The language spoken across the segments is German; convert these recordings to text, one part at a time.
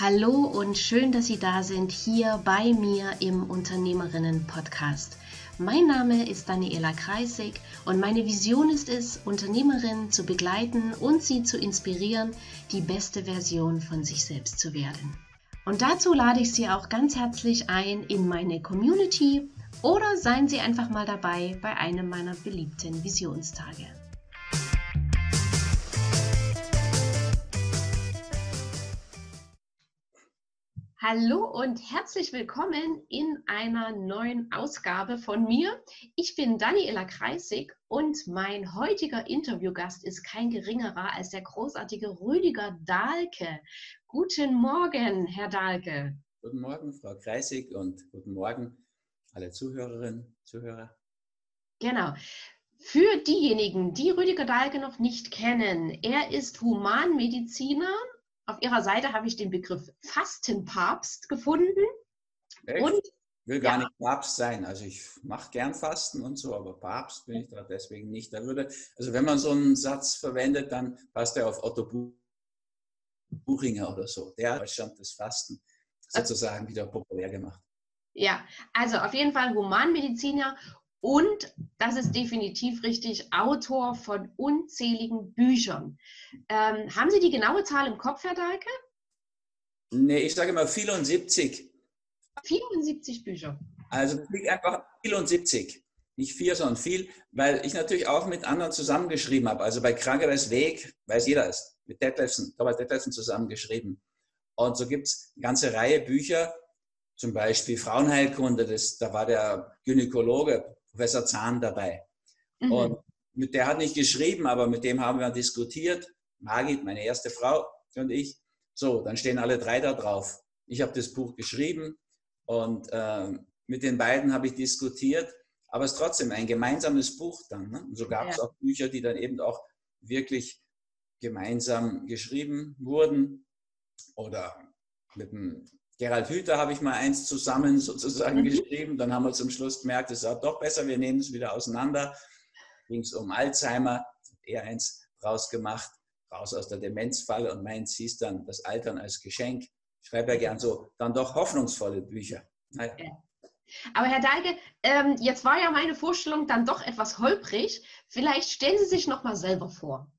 Hallo und schön, dass Sie da sind hier bei mir im Unternehmerinnen-Podcast. Mein Name ist Daniela Kreisig und meine Vision ist es, Unternehmerinnen zu begleiten und sie zu inspirieren, die beste Version von sich selbst zu werden. Und dazu lade ich Sie auch ganz herzlich ein in meine Community oder seien Sie einfach mal dabei bei einem meiner beliebten Visionstage. Hallo und herzlich willkommen in einer neuen Ausgabe von mir. Ich bin Daniela Kreisig und mein heutiger Interviewgast ist kein geringerer als der großartige Rüdiger Dahlke. Guten Morgen, Herr Dahlke. Guten Morgen, Frau Kreisig und guten Morgen alle Zuhörerinnen, Zuhörer. Genau. Für diejenigen, die Rüdiger Dahlke noch nicht kennen, er ist Humanmediziner auf ihrer Seite habe ich den Begriff Fastenpapst gefunden. Echt? Und ich will gar ja. nicht Papst sein. Also ich mache gern Fasten und so, aber Papst bin ich da deswegen nicht. Da würde, also wenn man so einen Satz verwendet, dann passt er auf Otto Buchinger oder so. Der hat Deutschland das Fasten sozusagen wieder populär gemacht. Ja, also auf jeden Fall Humanmediziner und, das ist definitiv richtig, Autor von unzähligen Büchern. Ähm, haben Sie die genaue Zahl im Kopf, Herr Dahlke? Nee, ich sage immer 74. 74 Bücher. Also liegt einfach 74. Nicht vier, sondern viel, weil ich natürlich auch mit anderen zusammengeschrieben habe. Also bei Krankheits Weg, weiß jeder ist, mit Detlefsen, Thomas Detlefsen zusammengeschrieben. Und so gibt es eine ganze Reihe Bücher, zum Beispiel Frauenheilkunde, das, da war der Gynäkologe Professor Zahn dabei. Mhm. Und mit der hat nicht geschrieben, aber mit dem haben wir diskutiert. Margit, meine erste Frau und ich. So, dann stehen alle drei da drauf. Ich habe das Buch geschrieben und äh, mit den beiden habe ich diskutiert, aber es ist trotzdem ein gemeinsames Buch dann. Ne? Und so gab es ja. auch Bücher, die dann eben auch wirklich gemeinsam geschrieben wurden oder mit dem Gerald Hüther habe ich mal eins zusammen sozusagen mhm. geschrieben. Dann haben wir zum Schluss gemerkt, es ist auch doch besser, wir nehmen es wieder auseinander. Ging es um Alzheimer, er eins rausgemacht, raus aus der Demenzfalle und meins hieß dann das Altern als Geschenk. Ich schreibe ja gern so, dann doch hoffnungsvolle Bücher. Naja. Aber Herr Dahlke, ähm, jetzt war ja meine Vorstellung dann doch etwas holprig. Vielleicht stellen Sie sich noch mal selber vor.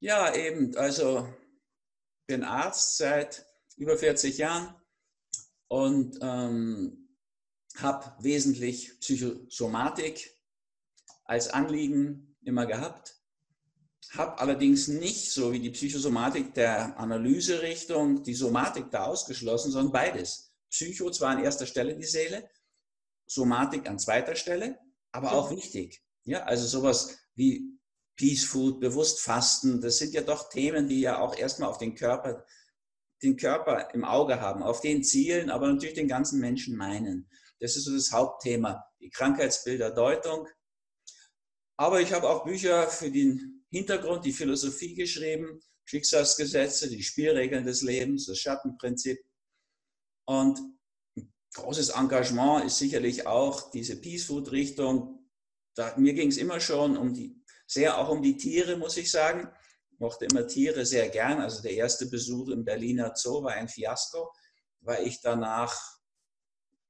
Ja, eben. Also bin Arzt seit über 40 Jahren und ähm, habe wesentlich Psychosomatik als Anliegen immer gehabt. Habe allerdings nicht so wie die Psychosomatik der Analyserichtung die Somatik da ausgeschlossen, sondern beides. Psycho zwar an erster Stelle die Seele, Somatik an zweiter Stelle, aber auch wichtig. Ja, also sowas wie Peace Food, bewusst Fasten, das sind ja doch Themen, die ja auch erstmal auf den Körper den Körper im Auge haben, auf den zielen, aber natürlich den ganzen Menschen meinen. Das ist so das Hauptthema, die Krankheitsbilder Deutung. Aber ich habe auch Bücher für den Hintergrund, die Philosophie geschrieben, Schicksalsgesetze, die Spielregeln des Lebens, das Schattenprinzip. Und ein großes Engagement ist sicherlich auch diese Peace Food Richtung. Da, mir ging es immer schon um die, sehr auch um die Tiere, muss ich sagen mochte immer Tiere sehr gern. Also der erste Besuch im Berliner Zoo war ein Fiasko, weil ich danach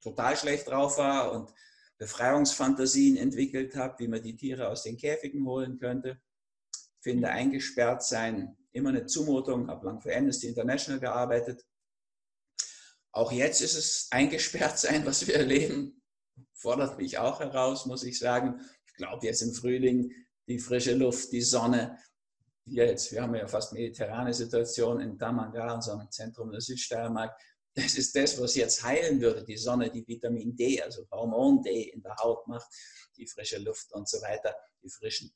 total schlecht drauf war und Befreiungsfantasien entwickelt habe, wie man die Tiere aus den Käfigen holen könnte. Finde eingesperrt sein immer eine Zumutung, habe lang für Amnesty International gearbeitet. Auch jetzt ist es eingesperrt sein, was wir erleben, fordert mich auch heraus, muss ich sagen. Ich glaube jetzt im Frühling die frische Luft, die Sonne, hier jetzt, wir haben ja fast mediterrane Situation in Damanga, unserem Zentrum der Südsteiermark. Das ist das, was jetzt heilen würde, die Sonne, die Vitamin D, also Hormon D in der Haut macht, die frische Luft und so weiter, die frischen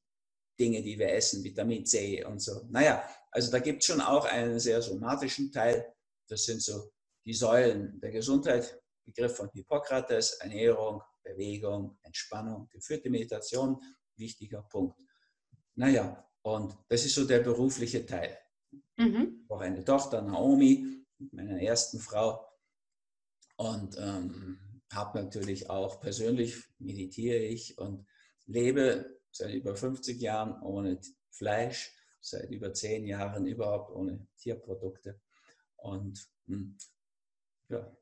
Dinge, die wir essen, Vitamin C und so. Naja, also da gibt es schon auch einen sehr somatischen Teil. Das sind so die Säulen der Gesundheit, Begriff von Hippokrates, Ernährung, Bewegung, Entspannung, geführte Meditation, wichtiger Punkt. Naja, und das ist so der berufliche Teil. Mhm. Auch eine Tochter, Naomi, meiner ersten Frau. Und ähm, habe natürlich auch persönlich meditiere ich und lebe seit über 50 Jahren ohne Fleisch, seit über 10 Jahren überhaupt ohne Tierprodukte. Und hm, ja.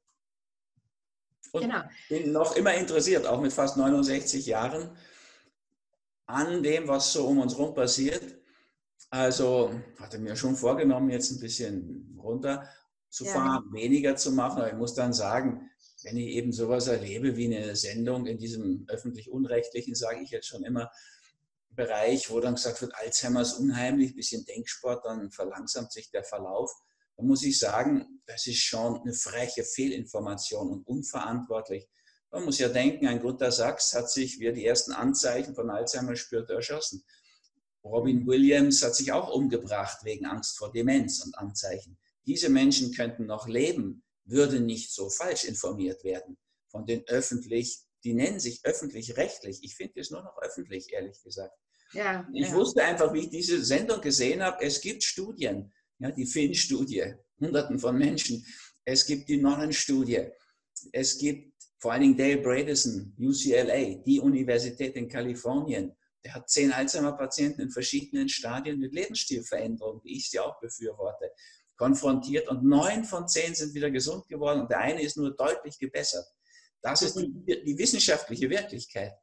Und genau. bin noch immer interessiert, auch mit fast 69 Jahren, an dem, was so um uns herum passiert. Also hatte mir schon vorgenommen, jetzt ein bisschen runterzufahren, ja. weniger zu machen. Aber ich muss dann sagen, wenn ich eben sowas erlebe wie eine Sendung in diesem öffentlich-unrechtlichen, sage ich jetzt schon immer, Bereich, wo dann gesagt wird, Alzheimer ist unheimlich, bisschen Denksport, dann verlangsamt sich der Verlauf. Da muss ich sagen, das ist schon eine freche Fehlinformation und unverantwortlich. Man muss ja denken, ein Gunter Sachs hat sich, wie er die ersten Anzeichen von Alzheimer spürte, erschossen. Robin Williams hat sich auch umgebracht wegen Angst vor Demenz und Anzeichen. Diese Menschen könnten noch leben, würde nicht so falsch informiert werden von den öffentlich, die nennen sich öffentlich-rechtlich. Ich finde es nur noch öffentlich, ehrlich gesagt. Ja, ich ja. wusste einfach, wie ich diese Sendung gesehen habe, es gibt Studien, ja, die Finn-Studie, Hunderten von Menschen. Es gibt die Nonnen-Studie. Es gibt vor allen Dingen Dale Bredesen, UCLA, die Universität in Kalifornien. Der hat zehn Alzheimer-Patienten in verschiedenen Stadien mit Lebensstilveränderungen, wie ich sie auch befürworte konfrontiert und neun von zehn sind wieder gesund geworden und der eine ist nur deutlich gebessert. Das ist die, die wissenschaftliche Wirklichkeit.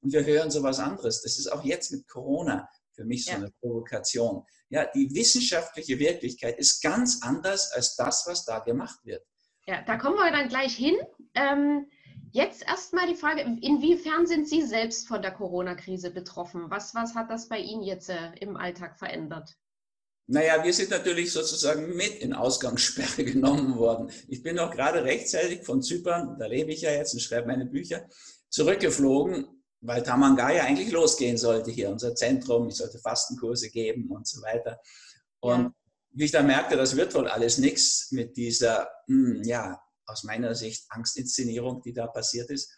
Und wir hören so was anderes. Das ist auch jetzt mit Corona für mich so ja. eine Provokation. Ja, die wissenschaftliche Wirklichkeit ist ganz anders als das, was da gemacht wird. Ja, da kommen wir dann gleich hin. Ähm, jetzt erstmal die Frage, inwiefern sind Sie selbst von der Corona-Krise betroffen? Was, was hat das bei Ihnen jetzt äh, im Alltag verändert? Naja, wir sind natürlich sozusagen mit in Ausgangssperre genommen worden. Ich bin auch gerade rechtzeitig von Zypern, da lebe ich ja jetzt und schreibe meine Bücher, zurückgeflogen, weil Tamangaya eigentlich losgehen sollte hier, unser Zentrum. Ich sollte Fastenkurse geben und so weiter. Und ja. wie ich dann merkte, das wird wohl alles nichts mit dieser, hm, ja, aus meiner Sicht Angstinszenierung, die da passiert ist,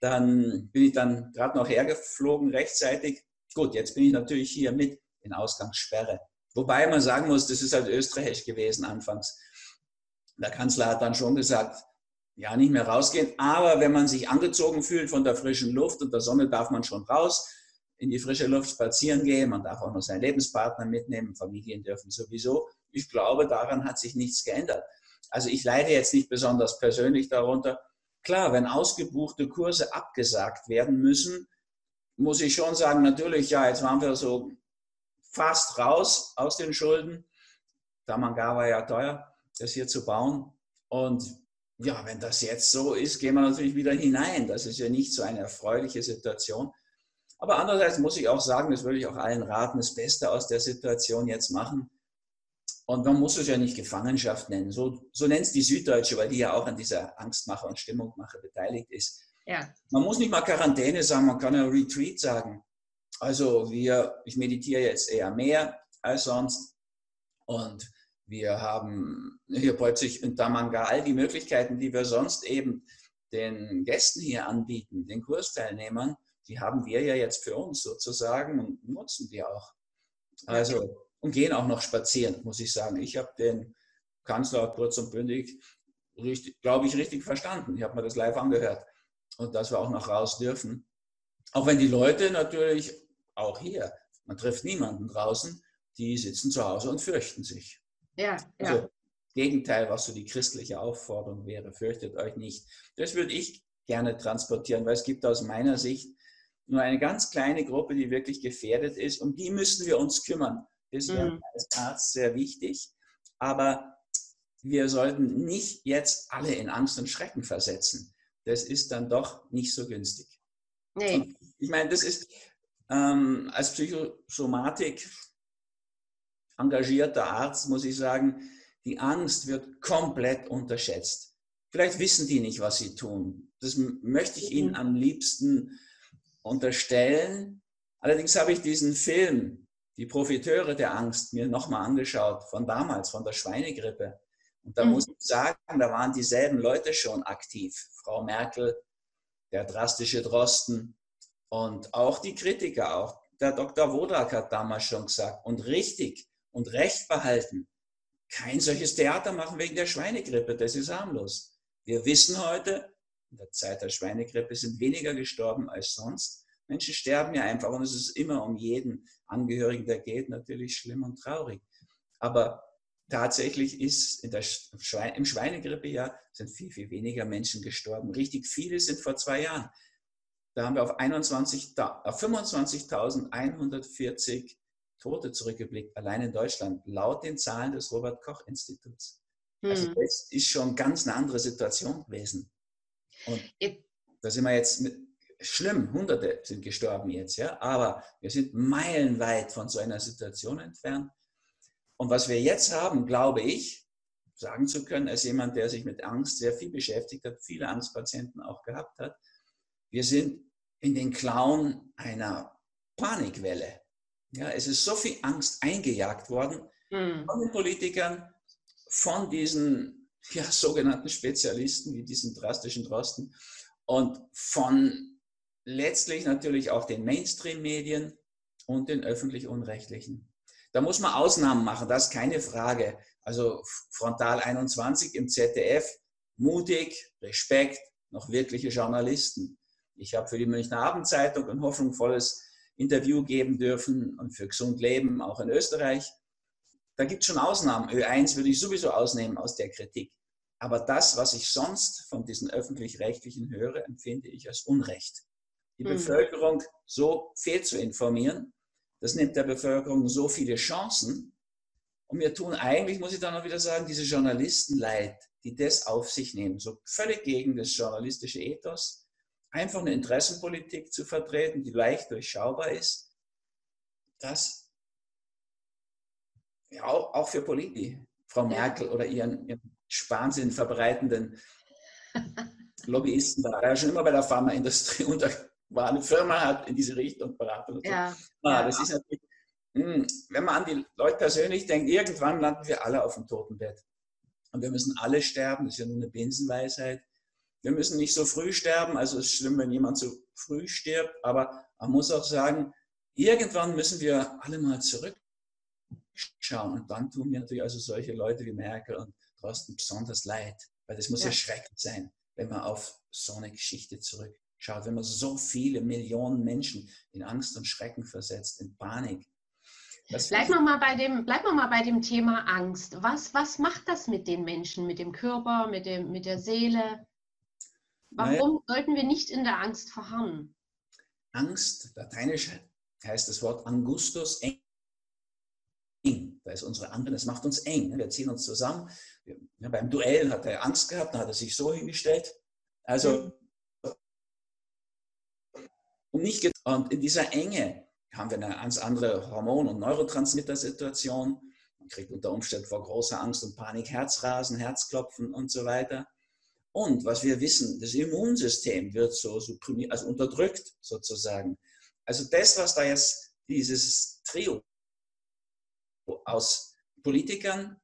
dann bin ich dann gerade noch hergeflogen rechtzeitig. Gut, jetzt bin ich natürlich hier mit in Ausgangssperre. Wobei man sagen muss, das ist halt österreichisch gewesen anfangs. Der Kanzler hat dann schon gesagt, ja, nicht mehr rausgehen, aber wenn man sich angezogen fühlt von der frischen Luft und der Sonne, darf man schon raus, in die frische Luft spazieren gehen, man darf auch noch seinen Lebenspartner mitnehmen, Familien dürfen sowieso. Ich glaube, daran hat sich nichts geändert. Also ich leide jetzt nicht besonders persönlich darunter. Klar, wenn ausgebuchte Kurse abgesagt werden müssen, muss ich schon sagen, natürlich, ja, jetzt waren wir so fast raus aus den Schulden. Damanga war ja teuer, das hier zu bauen. Und ja, wenn das jetzt so ist, gehen wir natürlich wieder hinein. Das ist ja nicht so eine erfreuliche Situation. Aber andererseits muss ich auch sagen, das würde ich auch allen raten, das Beste aus der Situation jetzt machen. Und man muss es ja nicht Gefangenschaft nennen. So, so nennt es die Süddeutsche, weil die ja auch an dieser Angstmacher und Stimmungmacher beteiligt ist. Ja. Man muss nicht mal Quarantäne sagen, man kann ja Retreat sagen. Also wir, ich meditiere jetzt eher mehr als sonst und wir haben hier plötzlich in Tamanga all die Möglichkeiten, die wir sonst eben den Gästen hier anbieten, den Kursteilnehmern, die haben wir ja jetzt für uns sozusagen und nutzen die auch. Also und gehen auch noch spazieren, muss ich sagen. Ich habe den Kanzler kurz und bündig, glaube ich, richtig verstanden. Ich habe mir das live angehört und dass wir auch noch raus dürfen. Auch wenn die Leute natürlich auch hier. Man trifft niemanden draußen, die sitzen zu Hause und fürchten sich. Ja, ja. Also, Gegenteil, was so die christliche Aufforderung wäre, fürchtet euch nicht. Das würde ich gerne transportieren, weil es gibt aus meiner Sicht nur eine ganz kleine Gruppe, die wirklich gefährdet ist. Um die müssen wir uns kümmern. Das wäre mhm. als Arzt sehr wichtig. Aber wir sollten nicht jetzt alle in Angst und Schrecken versetzen. Das ist dann doch nicht so günstig. Nee. ich meine, das ist, ähm, als Psychosomatik engagierter Arzt muss ich sagen, die Angst wird komplett unterschätzt. Vielleicht wissen die nicht, was sie tun. Das möchte ich ihnen mhm. am liebsten unterstellen. Allerdings habe ich diesen Film, Die Profiteure der Angst, mir nochmal angeschaut, von damals, von der Schweinegrippe. Und da mhm. muss ich sagen, da waren dieselben Leute schon aktiv. Frau Merkel, der drastische Drosten, und auch die Kritiker, auch der Dr. Wodak hat damals schon gesagt, und richtig und recht behalten, kein solches Theater machen wegen der Schweinegrippe, das ist harmlos. Wir wissen heute, in der Zeit der Schweinegrippe sind weniger gestorben als sonst. Menschen sterben ja einfach und es ist immer um jeden Angehörigen, der geht, natürlich schlimm und traurig. Aber tatsächlich ist in der Schweine, im Schweinegrippejahr sind viel, viel weniger Menschen gestorben. Richtig viele sind vor zwei Jahren. Da haben wir auf, auf 25.140 Tote zurückgeblickt, allein in Deutschland, laut den Zahlen des Robert-Koch-Instituts. Also hm. das ist schon ganz eine andere Situation gewesen. Und da sind wir jetzt mit, schlimm, Hunderte sind gestorben jetzt, ja, aber wir sind meilenweit von so einer Situation entfernt. Und was wir jetzt haben, glaube ich, sagen zu können, als jemand, der sich mit Angst sehr viel beschäftigt hat, viele Angstpatienten auch gehabt hat, wir sind in den Klauen einer Panikwelle. Ja, es ist so viel Angst eingejagt worden mhm. von den Politikern, von diesen ja, sogenannten Spezialisten wie diesen drastischen Drosten und von letztlich natürlich auch den Mainstream-Medien und den öffentlich-unrechtlichen. Da muss man Ausnahmen machen, das ist keine Frage. Also Frontal 21 im ZDF, mutig, Respekt, noch wirkliche Journalisten. Ich habe für die Münchner Abendzeitung ein hoffnungsvolles Interview geben dürfen und für Gesund Leben auch in Österreich. Da gibt es schon Ausnahmen. Ö1 würde ich sowieso ausnehmen aus der Kritik. Aber das, was ich sonst von diesen öffentlich-rechtlichen höre, empfinde ich als Unrecht. Die mhm. Bevölkerung so fehl zu informieren, das nimmt der Bevölkerung so viele Chancen. Und wir tun eigentlich, muss ich dann auch wieder sagen, diese Journalisten leid, die das auf sich nehmen, so völlig gegen das journalistische Ethos, einfach eine Interessenpolitik zu vertreten, die leicht durchschaubar ist, das ja, auch, für Politiker, Frau Merkel oder ihren, ihren Wahnsinn verbreitenden Lobbyisten, da war ja schon immer bei der Pharmaindustrie unter, war eine Firma, hat in diese Richtung beraten. Und so. ja, ah, das ist natürlich, mh, hm, wenn man an die Leute persönlich denkt, irgendwann landen wir alle auf dem Totenbett. Und wir müssen alle sterben, das ist ja nur eine Binsenweisheit. Wir müssen nicht so früh sterben, also es ist schlimm, wenn jemand so früh stirbt, aber man muss auch sagen, irgendwann müssen wir alle mal zurückschauen und dann tun mir natürlich also solche Leute wie Merkel und Drosten besonders leid, weil das muss ja, ja schrecklich sein, wenn man auf so eine Geschichte zurückschaut, wenn man so viele Millionen Menschen in Angst und Schrecken versetzt, in Panik. Bleiben wir, mal bei dem, bleiben wir mal bei dem Thema Angst. Was, was macht das mit den Menschen, mit dem Körper, mit, dem, mit der Seele? Warum naja, sollten wir nicht in der Angst verharren? Angst, lateinisch heißt das Wort Angustus, eng. Da ist unsere Angst, das macht uns eng. Wir ziehen uns zusammen. Beim Duell hat er Angst gehabt, dann hat er sich so hingestellt. Also, und, nicht und in dieser Enge haben wir eine ganz andere Hormon- und Neurotransmitter-Situation. Man kriegt unter Umständen vor großer Angst und Panik Herzrasen, Herzklopfen und so weiter. Und was wir wissen, das Immunsystem wird so supprimiert, also unterdrückt sozusagen. Also das, was da jetzt dieses Trio aus Politikern,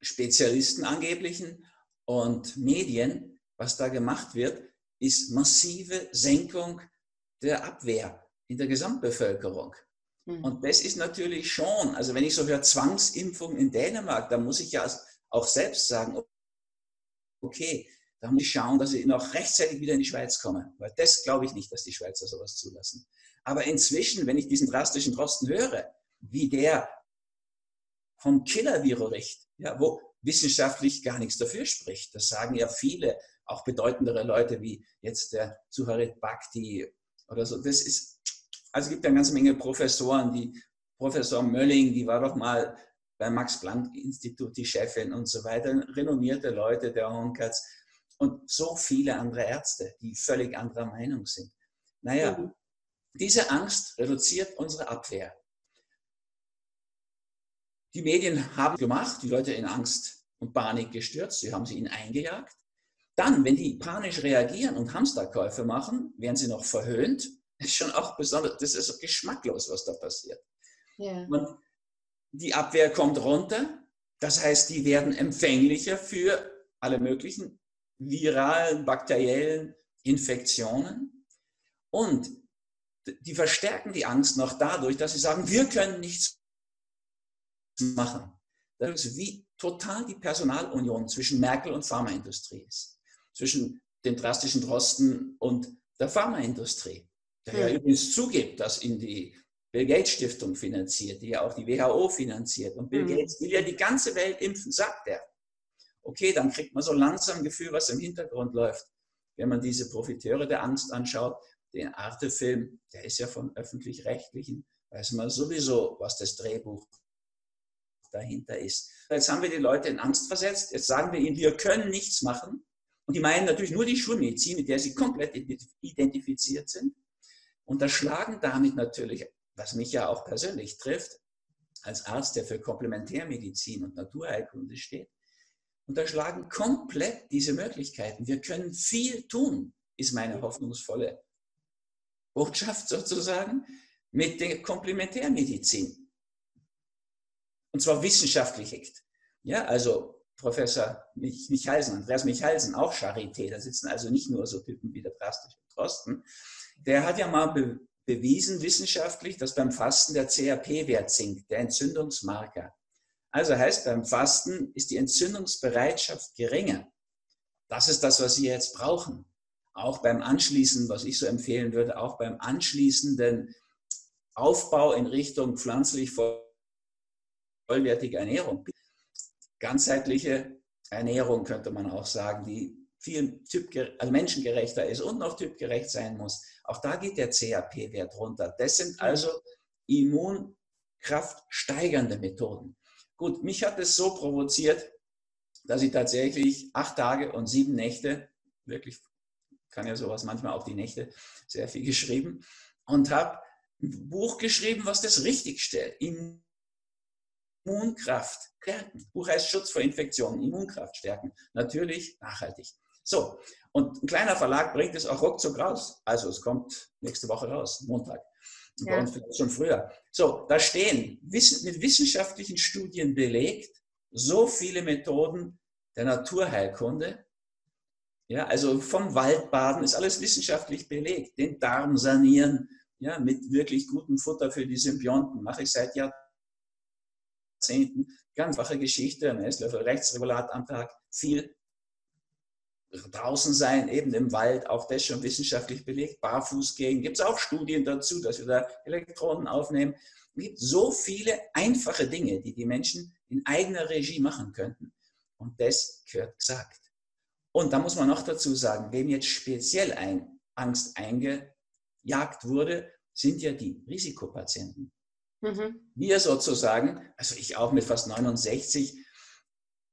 Spezialisten angeblichen und Medien, was da gemacht wird, ist massive Senkung der Abwehr in der Gesamtbevölkerung. Mhm. Und das ist natürlich schon, also wenn ich so höre Zwangsimpfung in Dänemark, dann muss ich ja auch selbst sagen, okay, da muss ich schauen, dass ich noch rechtzeitig wieder in die Schweiz komme. Weil das glaube ich nicht, dass die Schweizer sowas zulassen. Aber inzwischen, wenn ich diesen drastischen Drosten höre, wie der vom Killer-Virus richt, ja, wo wissenschaftlich gar nichts dafür spricht. Das sagen ja viele, auch bedeutendere Leute wie jetzt der Suharit Bhakti oder so. Das ist, also es gibt ja eine ganze Menge Professoren, die Professor Mölling, die war doch mal beim Max-Planck-Institut die Chefin und so weiter, renommierte Leute der Honkatz und so viele andere Ärzte, die völlig anderer Meinung sind. Naja, mhm. diese Angst reduziert unsere Abwehr. Die Medien haben gemacht, die Leute in Angst und Panik gestürzt, sie haben sie ihnen eingejagt. Dann, wenn die panisch reagieren und Hamsterkäufe machen, werden sie noch verhöhnt. Das ist schon auch besonders, das ist geschmacklos, was da passiert. Ja. Und die Abwehr kommt runter, das heißt, die werden empfänglicher für alle möglichen viralen, bakteriellen Infektionen. Und die verstärken die Angst noch dadurch, dass sie sagen, wir können nichts machen. Das ist wie total die Personalunion zwischen Merkel und Pharmaindustrie ist. Zwischen den drastischen Drosten und der Pharmaindustrie. Der ja hm. übrigens zugibt, dass in die Bill Gates Stiftung finanziert, die ja auch die WHO finanziert. Und Bill mhm. Gates will ja die ganze Welt impfen, sagt er. Okay, dann kriegt man so langsam ein Gefühl, was im Hintergrund läuft. Wenn man diese Profiteure der Angst anschaut, den Arte-Film, der ist ja von öffentlich-rechtlichen, weiß man sowieso, was das Drehbuch dahinter ist. Jetzt haben wir die Leute in Angst versetzt. Jetzt sagen wir ihnen, wir können nichts machen. Und die meinen natürlich nur die Schulmedizin, mit der sie komplett identifiziert sind. Unterschlagen damit natürlich was mich ja auch persönlich trifft, als Arzt, der für Komplementärmedizin und Naturheilkunde steht, unterschlagen komplett diese Möglichkeiten. Wir können viel tun, ist meine hoffnungsvolle Botschaft sozusagen, mit der Komplementärmedizin. Und zwar wissenschaftlich. Ja, also Professor Michalsen, Andreas Michalsen, auch Charité, da sitzen also nicht nur so Typen wie der drastische Drosten, der hat ja mal bewiesen wissenschaftlich, dass beim Fasten der CRP-Wert sinkt, der Entzündungsmarker. Also heißt, beim Fasten ist die Entzündungsbereitschaft geringer. Das ist das, was Sie jetzt brauchen. Auch beim Anschließen, was ich so empfehlen würde, auch beim anschließenden Aufbau in Richtung pflanzlich vollwertige Ernährung. Ganzheitliche Ernährung könnte man auch sagen, die viel typgerecht, also menschengerechter ist und noch typgerecht sein muss. Auch da geht der CAP-Wert runter. Das sind also Immunkraft steigernde Methoden. Gut, mich hat es so provoziert, dass ich tatsächlich acht Tage und sieben Nächte, wirklich kann ja sowas manchmal auch die Nächte, sehr viel geschrieben und habe ein Buch geschrieben, was das richtig stellt. Immunkraft stärken. Buch heißt Schutz vor Infektionen, Immunkraft stärken. Natürlich nachhaltig. So, und ein kleiner Verlag bringt es auch ruckzuck raus. Also es kommt nächste Woche raus, Montag. Und ja. bei uns vielleicht schon früher. So, da stehen mit wissenschaftlichen Studien belegt so viele Methoden der Naturheilkunde. Ja, also vom Waldbaden ist alles wissenschaftlich belegt. Den Darm sanieren, ja, mit wirklich gutem Futter für die Symbionten mache ich seit Jahrzehnten. Ganz wache Geschichte, ein Esslöffel Rechtsregulat am Tag, viel draußen sein, eben im Wald, auch das schon wissenschaftlich belegt, barfuß gehen, gibt es auch Studien dazu, dass wir da Elektronen aufnehmen. Es gibt so viele einfache Dinge, die die Menschen in eigener Regie machen könnten. Und das gehört gesagt. Und da muss man noch dazu sagen, wem jetzt speziell ein Angst eingejagt wurde, sind ja die Risikopatienten. Mhm. Wir sozusagen, also ich auch mit fast 69,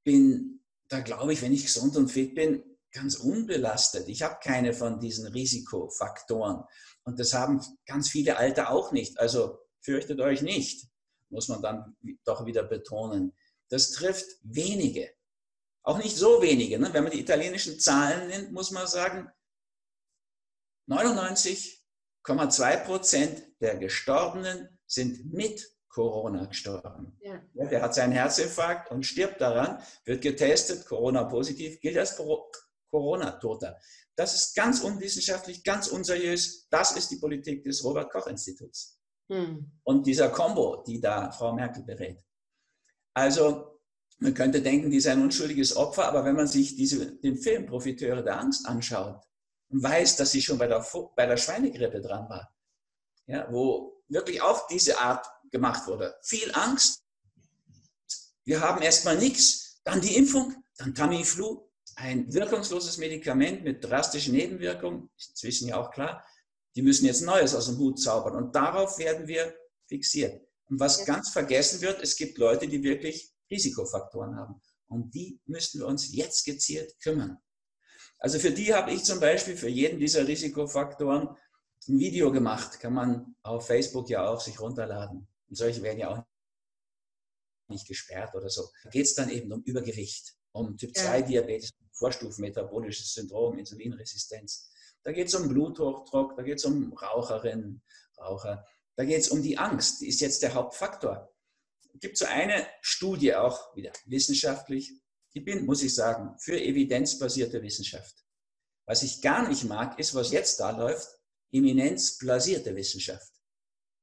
bin da glaube ich, wenn ich gesund und fit bin, ganz unbelastet. Ich habe keine von diesen Risikofaktoren. Und das haben ganz viele Alte auch nicht. Also fürchtet euch nicht, muss man dann doch wieder betonen. Das trifft wenige. Auch nicht so wenige. Ne? Wenn man die italienischen Zahlen nimmt, muss man sagen, 99,2 Prozent der Gestorbenen sind mit Corona gestorben. Ja. Der hat seinen Herzinfarkt und stirbt daran, wird getestet, Corona positiv, gilt als Corona-Toter. Das ist ganz unwissenschaftlich, ganz unseriös. Das ist die Politik des Robert-Koch-Instituts. Hm. Und dieser Kombo, die da Frau Merkel berät. Also, man könnte denken, die ist ein unschuldiges Opfer, aber wenn man sich diese, den Film Profiteure der Angst anschaut und weiß, dass sie schon bei der, bei der Schweinegrippe dran war, ja, wo wirklich auch diese Art gemacht wurde. Viel Angst. Wir haben erstmal nichts, dann die Impfung, dann Tamiflu, ein wirkungsloses Medikament mit drastischen Nebenwirkungen, inzwischen ja auch klar, die müssen jetzt Neues aus dem Hut zaubern. Und darauf werden wir fixiert. Und was ganz vergessen wird, es gibt Leute, die wirklich Risikofaktoren haben. Um die müssten wir uns jetzt gezielt kümmern. Also für die habe ich zum Beispiel für jeden dieser Risikofaktoren ein Video gemacht. Kann man auf Facebook ja auch sich runterladen. Und solche werden ja auch nicht gesperrt oder so. Da geht es dann eben um Übergewicht, um Typ-2-Diabetes, Vorstufen, metabolisches Syndrom, Insulinresistenz. Da geht es um Bluthochdruck, da geht es um Raucherinnen, Raucher. Da geht es um die Angst, die ist jetzt der Hauptfaktor. Es gibt so eine Studie auch wieder wissenschaftlich. Ich bin, muss ich sagen, für evidenzbasierte Wissenschaft. Was ich gar nicht mag, ist, was jetzt da läuft, eminenzbasierte Wissenschaft.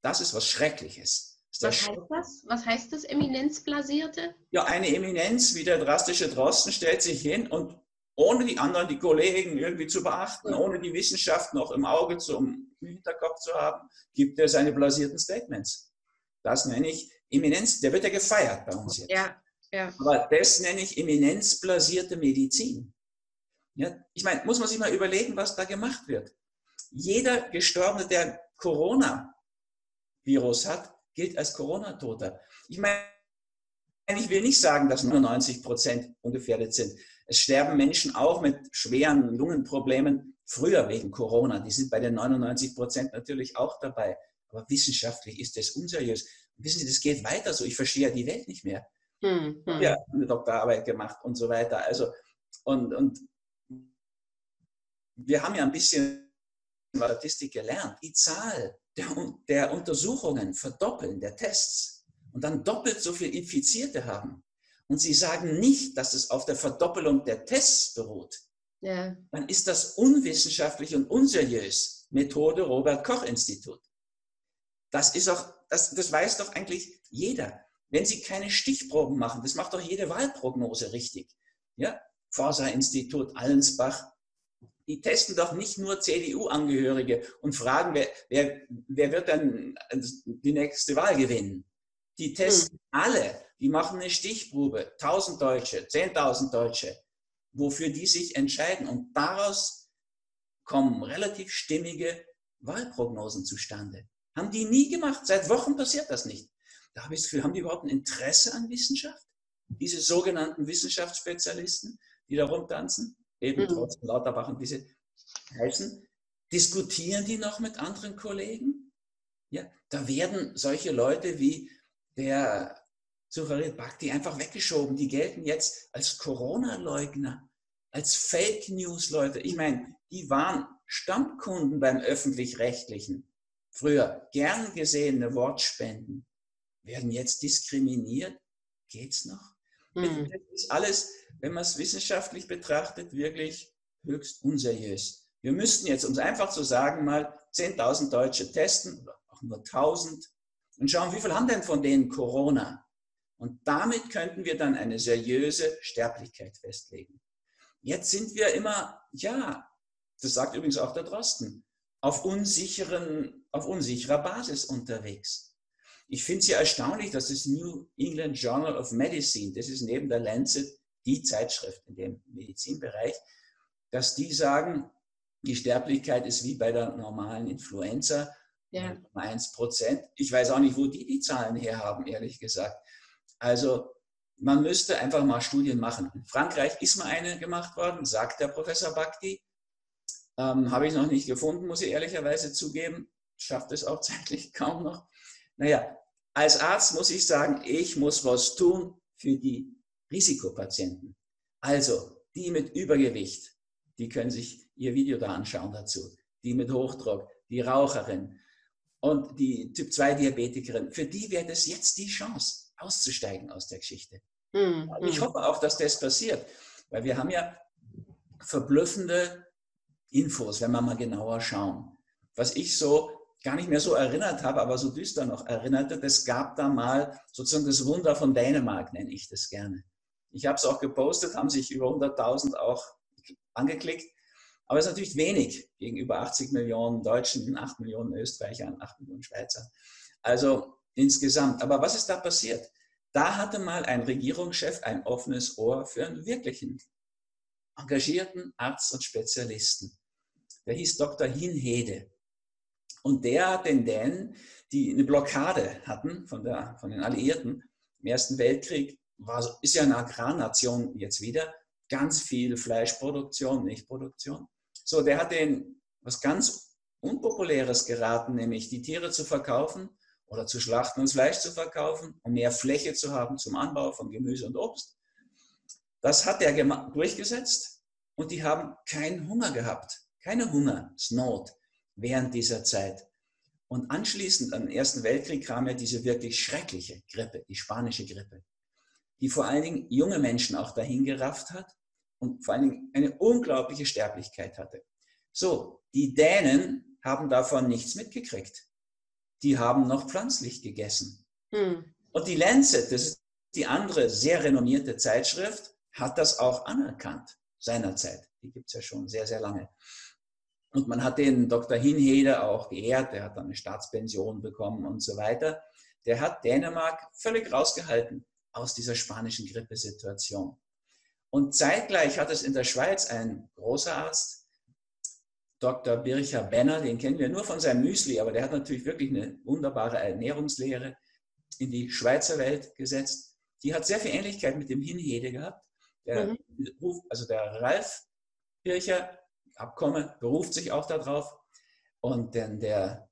Das ist was Schreckliches. Was heißt das? Was heißt das, eminenzbasierte? Ja, eine Eminenz wie der drastische Drosten stellt sich hin und ohne die anderen, die Kollegen irgendwie zu beachten, ohne die Wissenschaft noch im Auge zu, im Hinterkopf zu haben, gibt er seine blasierten Statements. Das nenne ich Eminenz, der wird ja gefeiert bei uns jetzt. Ja, ja. Aber das nenne ich eminenzblasierte Medizin. Ja, ich meine, muss man sich mal überlegen, was da gemacht wird. Jeder Gestorbene, der Corona-Virus hat, gilt als Corona-Toter. Ich meine, ich will nicht sagen, dass 99 Prozent ungefährdet sind. Es sterben Menschen auch mit schweren Lungenproblemen früher wegen Corona. Die sind bei den 99 Prozent natürlich auch dabei. Aber wissenschaftlich ist das unseriös. wissen Sie, das geht weiter so. Ich verstehe ja die Welt nicht mehr. Hm, hm. Ja, eine Doktorarbeit gemacht und so weiter. Also, und, und wir haben ja ein bisschen Statistik gelernt. Die Zahl der, der Untersuchungen verdoppeln, der Tests, und dann doppelt so viele Infizierte haben. Und sie sagen nicht, dass es auf der Verdoppelung der Tests beruht. Ja. Dann ist das unwissenschaftlich und unseriös. Methode Robert Koch Institut. Das ist auch, das, das weiß doch eigentlich jeder. Wenn Sie keine Stichproben machen, das macht doch jede Wahlprognose richtig. Ja, Forsa-Institut, Allensbach, die testen doch nicht nur CDU-Angehörige und fragen, wer, wer, wer wird dann die nächste Wahl gewinnen. Die testen mhm. alle, die machen eine Stichprobe, 1000 Deutsche, 10.000 Deutsche, wofür die sich entscheiden. Und daraus kommen relativ stimmige Wahlprognosen zustande. Haben die nie gemacht. Seit Wochen passiert das nicht. Da habe ich das Gefühl, haben die überhaupt ein Interesse an Wissenschaft? Diese sogenannten Wissenschaftsspezialisten, die da rumtanzen, eben mhm. trotz Lauterbach und diese heißen, diskutieren die noch mit anderen Kollegen? Ja, da werden solche Leute wie der Sucharit Bhakti einfach weggeschoben. Die gelten jetzt als Corona-Leugner, als Fake News-Leute. Ich meine, die waren Stammkunden beim Öffentlich-Rechtlichen. Früher gern gesehene Wortspenden werden jetzt diskriminiert. Geht's noch? Mhm. Das ist alles, wenn man es wissenschaftlich betrachtet, wirklich höchst unseriös. Wir müssten jetzt, um es einfach zu sagen, mal 10.000 Deutsche testen, oder auch nur 1.000, und schauen, wie viel haben denn von denen Corona? Und damit könnten wir dann eine seriöse Sterblichkeit festlegen. Jetzt sind wir immer, ja, das sagt übrigens auch der Drosten, auf, unsicheren, auf unsicherer Basis unterwegs. Ich finde es ja erstaunlich, dass das New England Journal of Medicine, das ist neben der Lancet die Zeitschrift in dem Medizinbereich, dass die sagen, die Sterblichkeit ist wie bei der normalen Influenza, ja. 1 Prozent. Ich weiß auch nicht, wo die die Zahlen herhaben, ehrlich gesagt. Also man müsste einfach mal Studien machen. In Frankreich ist mal eine gemacht worden, sagt der Professor Bhakti. Ähm, Habe ich noch nicht gefunden, muss ich ehrlicherweise zugeben. Schafft es auch zeitlich kaum noch. Naja, als Arzt muss ich sagen, ich muss was tun für die Risikopatienten. Also die mit Übergewicht, die können sich ihr Video da anschauen dazu. Die mit Hochdruck, die Raucherin, und die Typ-2-Diabetikerin, für die wäre das jetzt die Chance, auszusteigen aus der Geschichte. Mhm. Ich hoffe auch, dass das passiert, weil wir haben ja verblüffende Infos, wenn wir mal genauer schauen. Was ich so gar nicht mehr so erinnert habe, aber so düster noch erinnerte, das gab da mal sozusagen das Wunder von Dänemark, nenne ich das gerne. Ich habe es auch gepostet, haben sich über 100.000 auch angeklickt. Aber es ist natürlich wenig gegenüber 80 Millionen Deutschen, 8 Millionen Österreichern, 8 Millionen Schweizern. Also insgesamt. Aber was ist da passiert? Da hatte mal ein Regierungschef ein offenes Ohr für einen wirklichen engagierten Arzt und Spezialisten. Der hieß Dr. Hinhede. Und der hat den Dänen, die eine Blockade hatten von, der, von den Alliierten im Ersten Weltkrieg, war, ist ja eine Agrarnation jetzt wieder, ganz viel Fleischproduktion, Milchproduktion. So, der hat denen was ganz Unpopuläres geraten, nämlich die Tiere zu verkaufen oder zu schlachten und Fleisch zu verkaufen, um mehr Fläche zu haben zum Anbau von Gemüse und Obst. Das hat er durchgesetzt und die haben keinen Hunger gehabt, keine Hungersnot während dieser Zeit. Und anschließend am Ersten Weltkrieg kam ja diese wirklich schreckliche Grippe, die spanische Grippe, die vor allen Dingen junge Menschen auch dahin gerafft hat und vor allen Dingen eine unglaubliche Sterblichkeit hatte. So, die Dänen haben davon nichts mitgekriegt. Die haben noch pflanzlich gegessen. Hm. Und die Lancet, das ist die andere sehr renommierte Zeitschrift, hat das auch anerkannt seinerzeit. Die gibt es ja schon sehr, sehr lange. Und man hat den Dr. Hinhede auch geehrt, der hat dann eine Staatspension bekommen und so weiter. Der hat Dänemark völlig rausgehalten aus dieser spanischen Grippesituation. Und zeitgleich hat es in der Schweiz ein großer Arzt, Dr. Bircher Benner, den kennen wir nur von seinem Müsli, aber der hat natürlich wirklich eine wunderbare Ernährungslehre in die Schweizer Welt gesetzt. Die hat sehr viel Ähnlichkeit mit dem Hinhede gehabt. Der, mhm. Also der Ralf Bircher, Abkomme, beruft sich auch darauf. Und dann der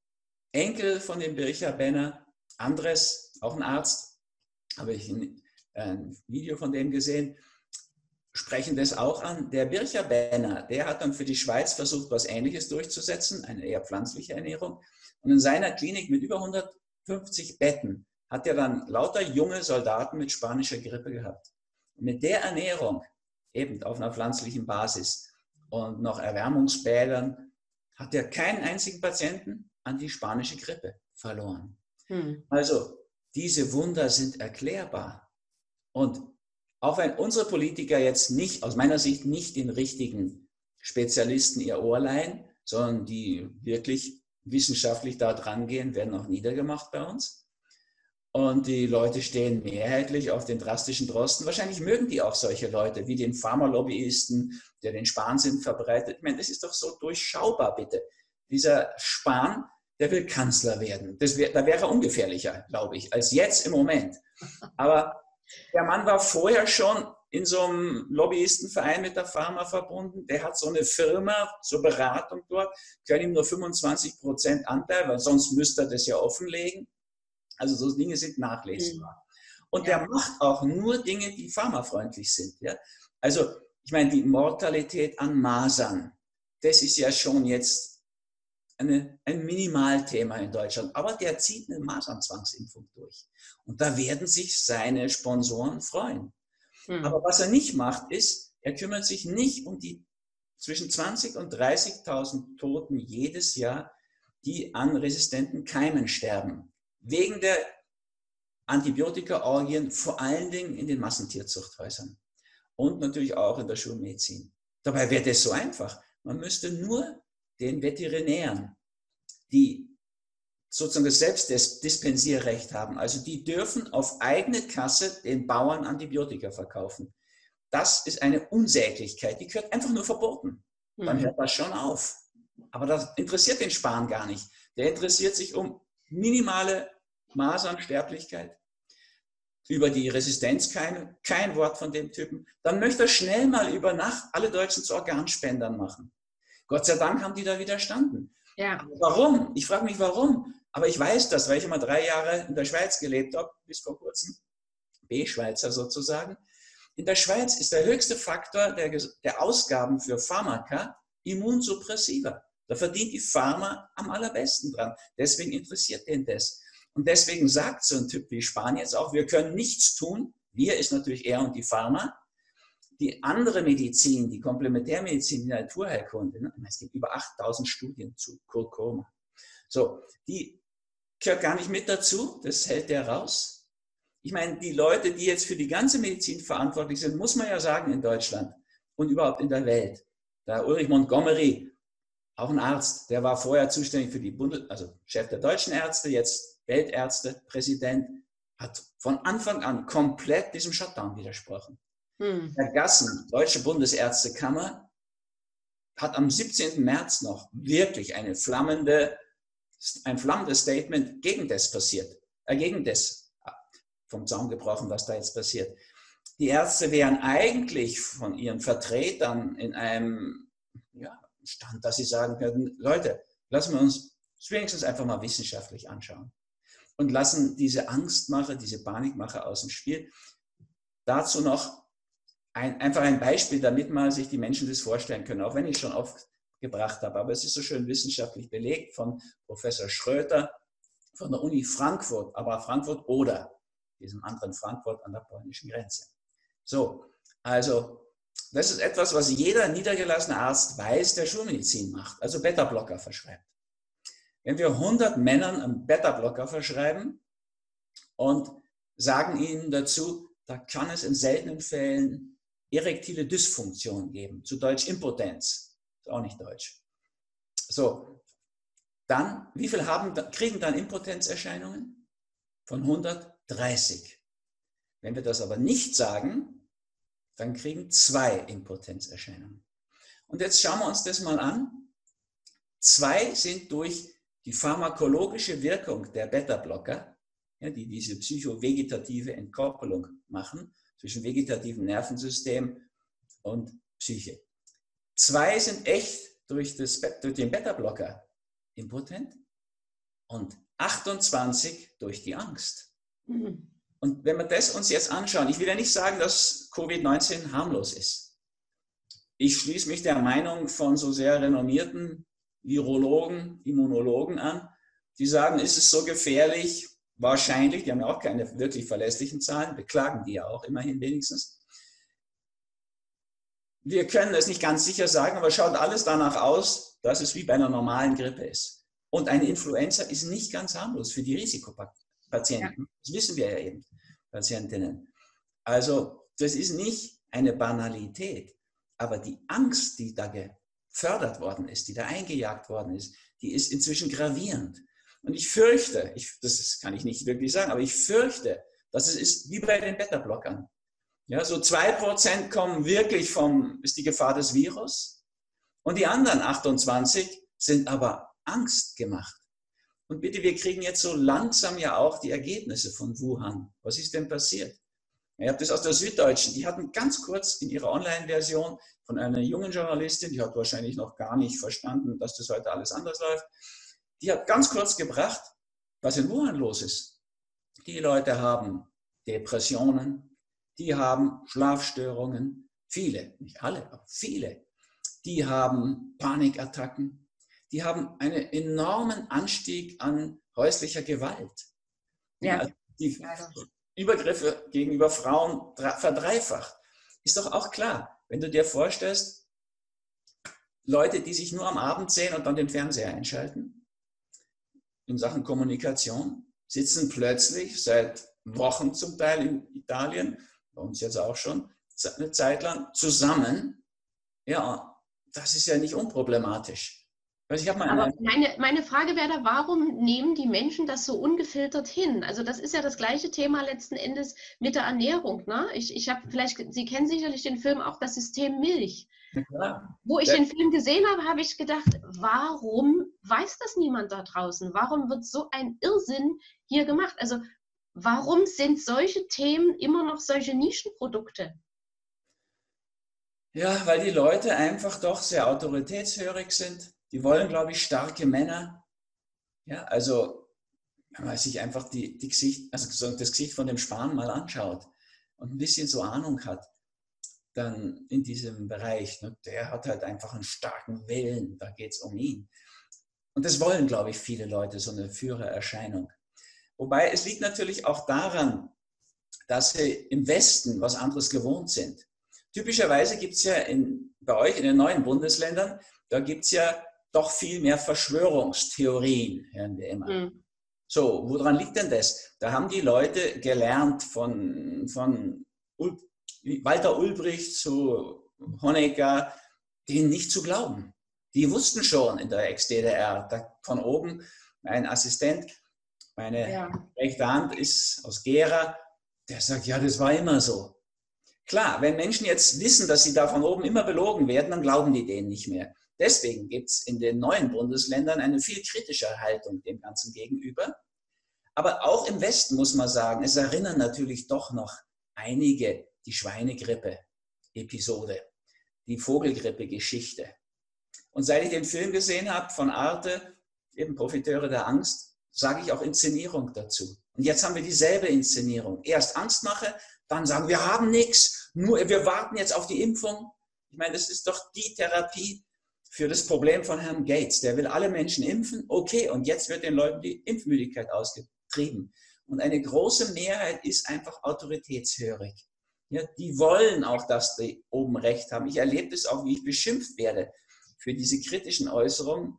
Enkel von dem Bircher Benner, Andres, auch ein Arzt, habe ich ein, ein Video von dem gesehen, sprechen das auch an. Der Bircher Benner, der hat dann für die Schweiz versucht, was Ähnliches durchzusetzen, eine eher pflanzliche Ernährung. Und in seiner Klinik mit über 150 Betten hat er dann lauter junge Soldaten mit spanischer Grippe gehabt. Mit der Ernährung, eben auf einer pflanzlichen Basis und noch Erwärmungsbädern, hat er keinen einzigen Patienten an die spanische Grippe verloren. Hm. Also diese Wunder sind erklärbar. Und auch wenn unsere Politiker jetzt nicht, aus meiner Sicht, nicht den richtigen Spezialisten ihr Ohr leihen, sondern die wirklich wissenschaftlich da dran gehen, werden auch niedergemacht bei uns. Und die Leute stehen mehrheitlich auf den drastischen Drosten. Wahrscheinlich mögen die auch solche Leute, wie den Pharmalobbyisten, der den Spahnsinn verbreitet. Ich meine, das ist doch so durchschaubar, bitte. Dieser Spahn, der will Kanzler werden. Das wär, da wäre er ungefährlicher, glaube ich, als jetzt im Moment. Aber der Mann war vorher schon in so einem Lobbyistenverein mit der Pharma verbunden. Der hat so eine Firma zur Beratung dort, können ihm nur 25 Prozent Anteil, weil sonst müsste er das ja offenlegen. Also so Dinge sind nachlesbar. Mhm. Und ja. der macht auch nur Dinge, die pharmafreundlich sind. Ja? Also ich meine, die Mortalität an Masern, das ist ja schon jetzt eine, ein Minimalthema in Deutschland, aber der zieht eine Maßnahmenzwangsimpfung durch. Und da werden sich seine Sponsoren freuen. Hm. Aber was er nicht macht, ist, er kümmert sich nicht um die zwischen 20 und 30.000 Toten jedes Jahr, die an resistenten Keimen sterben. Wegen der Antibiotika-Orgien, vor allen Dingen in den Massentierzuchthäusern und natürlich auch in der Schulmedizin. Dabei wäre das so einfach. Man müsste nur den Veterinären, die sozusagen das Selbstdispensierrecht haben. Also die dürfen auf eigene Kasse den Bauern Antibiotika verkaufen. Das ist eine Unsäglichkeit, die gehört einfach nur verboten. Dann mhm. hört das schon auf. Aber das interessiert den Spahn gar nicht. Der interessiert sich um minimale Maß an Sterblichkeit, über die Resistenzkeime, kein Wort von dem Typen. Dann möchte er schnell mal über Nacht alle Deutschen zu Organspendern machen. Gott sei Dank haben die da widerstanden. Ja. Warum? Ich frage mich, warum? Aber ich weiß das, weil ich immer drei Jahre in der Schweiz gelebt habe, bis vor kurzem. B-Schweizer sozusagen. In der Schweiz ist der höchste Faktor der, der Ausgaben für Pharmaka Immunsuppressiva. Da verdient die Pharma am allerbesten dran. Deswegen interessiert den das. Und deswegen sagt so ein Typ wie Spanien jetzt auch, wir können nichts tun. Wir ist natürlich er und die Pharma die andere Medizin, die Komplementärmedizin, die Naturheilkunde, ne? es gibt über 8000 Studien zu Kurkuma. So, die gehört gar nicht mit dazu, das hält der raus. Ich meine, die Leute, die jetzt für die ganze Medizin verantwortlich sind, muss man ja sagen in Deutschland und überhaupt in der Welt. Da Ulrich Montgomery, auch ein Arzt, der war vorher zuständig für die Bundes-, also Chef der deutschen Ärzte, jetzt Weltärzte, Präsident, hat von Anfang an komplett diesem Shutdown widersprochen. Hm. Herr Gassen, Deutsche Bundesärztekammer, hat am 17. März noch wirklich eine flammende, ein flammendes Statement gegen das passiert, äh, gegen das äh, vom Zaun gebrochen, was da jetzt passiert. Die Ärzte wären eigentlich von ihren Vertretern in einem ja, Stand, dass sie sagen können, Leute, lassen wir uns wenigstens einfach mal wissenschaftlich anschauen und lassen diese Angstmache, diese Panikmache aus dem Spiel. Dazu noch ein, einfach ein Beispiel, damit mal sich die Menschen das vorstellen können, auch wenn ich schon oft gebracht habe. Aber es ist so schön wissenschaftlich belegt von Professor Schröter von der Uni Frankfurt, aber Frankfurt oder diesem anderen Frankfurt an der polnischen Grenze. So, also das ist etwas, was jeder niedergelassene Arzt weiß, der Schulmedizin macht, also Beta-Blocker verschreibt. Wenn wir 100 Männern einen Beta-Blocker verschreiben und sagen ihnen dazu, da kann es in seltenen Fällen erektile Dysfunktion geben, zu Deutsch Impotenz, ist auch nicht deutsch. So, dann, wie viel haben, kriegen dann Impotenzerscheinungen? Von 130. Wenn wir das aber nicht sagen, dann kriegen zwei Impotenzerscheinungen. Und jetzt schauen wir uns das mal an. Zwei sind durch die pharmakologische Wirkung der Beta-Blocker, ja, die diese psychovegetative Entkoppelung machen zwischen vegetativen Nervensystem und Psyche. Zwei sind echt durch, das, durch den Beta-Blocker impotent und 28 durch die Angst. Mhm. Und wenn wir das uns jetzt anschauen, ich will ja nicht sagen, dass Covid-19 harmlos ist. Ich schließe mich der Meinung von so sehr renommierten Virologen, Immunologen an, die sagen, ist es so gefährlich? Wahrscheinlich, die haben ja auch keine wirklich verlässlichen Zahlen, beklagen die ja auch immerhin wenigstens. Wir können es nicht ganz sicher sagen, aber schaut alles danach aus, dass es wie bei einer normalen Grippe ist. Und eine Influenza ist nicht ganz harmlos für die Risikopatienten. Ja. Das wissen wir ja eben, Patientinnen. Also das ist nicht eine Banalität, aber die Angst, die da gefördert worden ist, die da eingejagt worden ist, die ist inzwischen gravierend. Und ich fürchte, ich, das kann ich nicht wirklich sagen, aber ich fürchte, dass es ist wie bei den Beta-Blockern. Ja, so zwei Prozent kommen wirklich vom, ist die Gefahr des Virus. Und die anderen 28 sind aber Angst gemacht. Und bitte, wir kriegen jetzt so langsam ja auch die Ergebnisse von Wuhan. Was ist denn passiert? Ihr habt das aus der Süddeutschen. Die hatten ganz kurz in ihrer Online-Version von einer jungen Journalistin, die hat wahrscheinlich noch gar nicht verstanden, dass das heute alles anders läuft. Die hat ganz kurz gebracht, was in Wuhan los ist. Die Leute haben Depressionen, die haben Schlafstörungen, viele, nicht alle, aber viele. Die haben Panikattacken, die haben einen enormen Anstieg an häuslicher Gewalt. Ja. Also die Übergriffe gegenüber Frauen verdreifacht. Ist doch auch klar, wenn du dir vorstellst, Leute, die sich nur am Abend sehen und dann den Fernseher einschalten, in Sachen Kommunikation, sitzen plötzlich seit Wochen zum Teil in Italien, bei uns jetzt auch schon, eine Zeit lang zusammen. Ja, das ist ja nicht unproblematisch. Also Aber meine, meine Frage wäre da, warum nehmen die Menschen das so ungefiltert hin? Also das ist ja das gleiche Thema letzten Endes mit der Ernährung. Ne? Ich, ich habe vielleicht, Sie kennen sicherlich den Film auch das System Milch. Ja. Wo ich ja. den Film gesehen habe, habe ich gedacht, warum weiß das niemand da draußen? Warum wird so ein Irrsinn hier gemacht? Also warum sind solche Themen immer noch solche Nischenprodukte? Ja, weil die Leute einfach doch sehr autoritätshörig sind die wollen, glaube ich, starke Männer. Ja, also wenn man sich einfach die, die Gesicht, also das Gesicht von dem Spahn mal anschaut und ein bisschen so Ahnung hat, dann in diesem Bereich, ne, der hat halt einfach einen starken Willen, da geht es um ihn. Und das wollen, glaube ich, viele Leute, so eine Führererscheinung. Wobei es liegt natürlich auch daran, dass sie im Westen was anderes gewohnt sind. Typischerweise gibt es ja in, bei euch in den neuen Bundesländern, da gibt es ja doch viel mehr Verschwörungstheorien, hören wir immer. Mhm. So, woran liegt denn das? Da haben die Leute gelernt von, von Walter Ulbricht zu Honecker, denen nicht zu glauben. Die wussten schon in der Ex-DDR, von oben mein Assistent, meine ja. rechte Hand ist aus Gera, der sagt, ja, das war immer so. Klar, wenn Menschen jetzt wissen, dass sie da von oben immer belogen werden, dann glauben die denen nicht mehr. Deswegen gibt es in den neuen Bundesländern eine viel kritische Haltung dem Ganzen gegenüber. Aber auch im Westen muss man sagen, es erinnern natürlich doch noch einige die Schweinegrippe-Episode, die Vogelgrippe-Geschichte. Und seit ich den Film gesehen habe von Arte, eben Profiteure der Angst, sage ich auch Inszenierung dazu. Und jetzt haben wir dieselbe Inszenierung. Erst Angstmache, dann sagen wir haben nichts, nur wir warten jetzt auf die Impfung. Ich meine, das ist doch die Therapie, für das Problem von Herrn Gates. Der will alle Menschen impfen. Okay, und jetzt wird den Leuten die Impfmüdigkeit ausgetrieben. Und eine große Mehrheit ist einfach autoritätshörig. Ja, die wollen auch, dass die oben Recht haben. Ich erlebe das auch, wie ich beschimpft werde für diese kritischen Äußerungen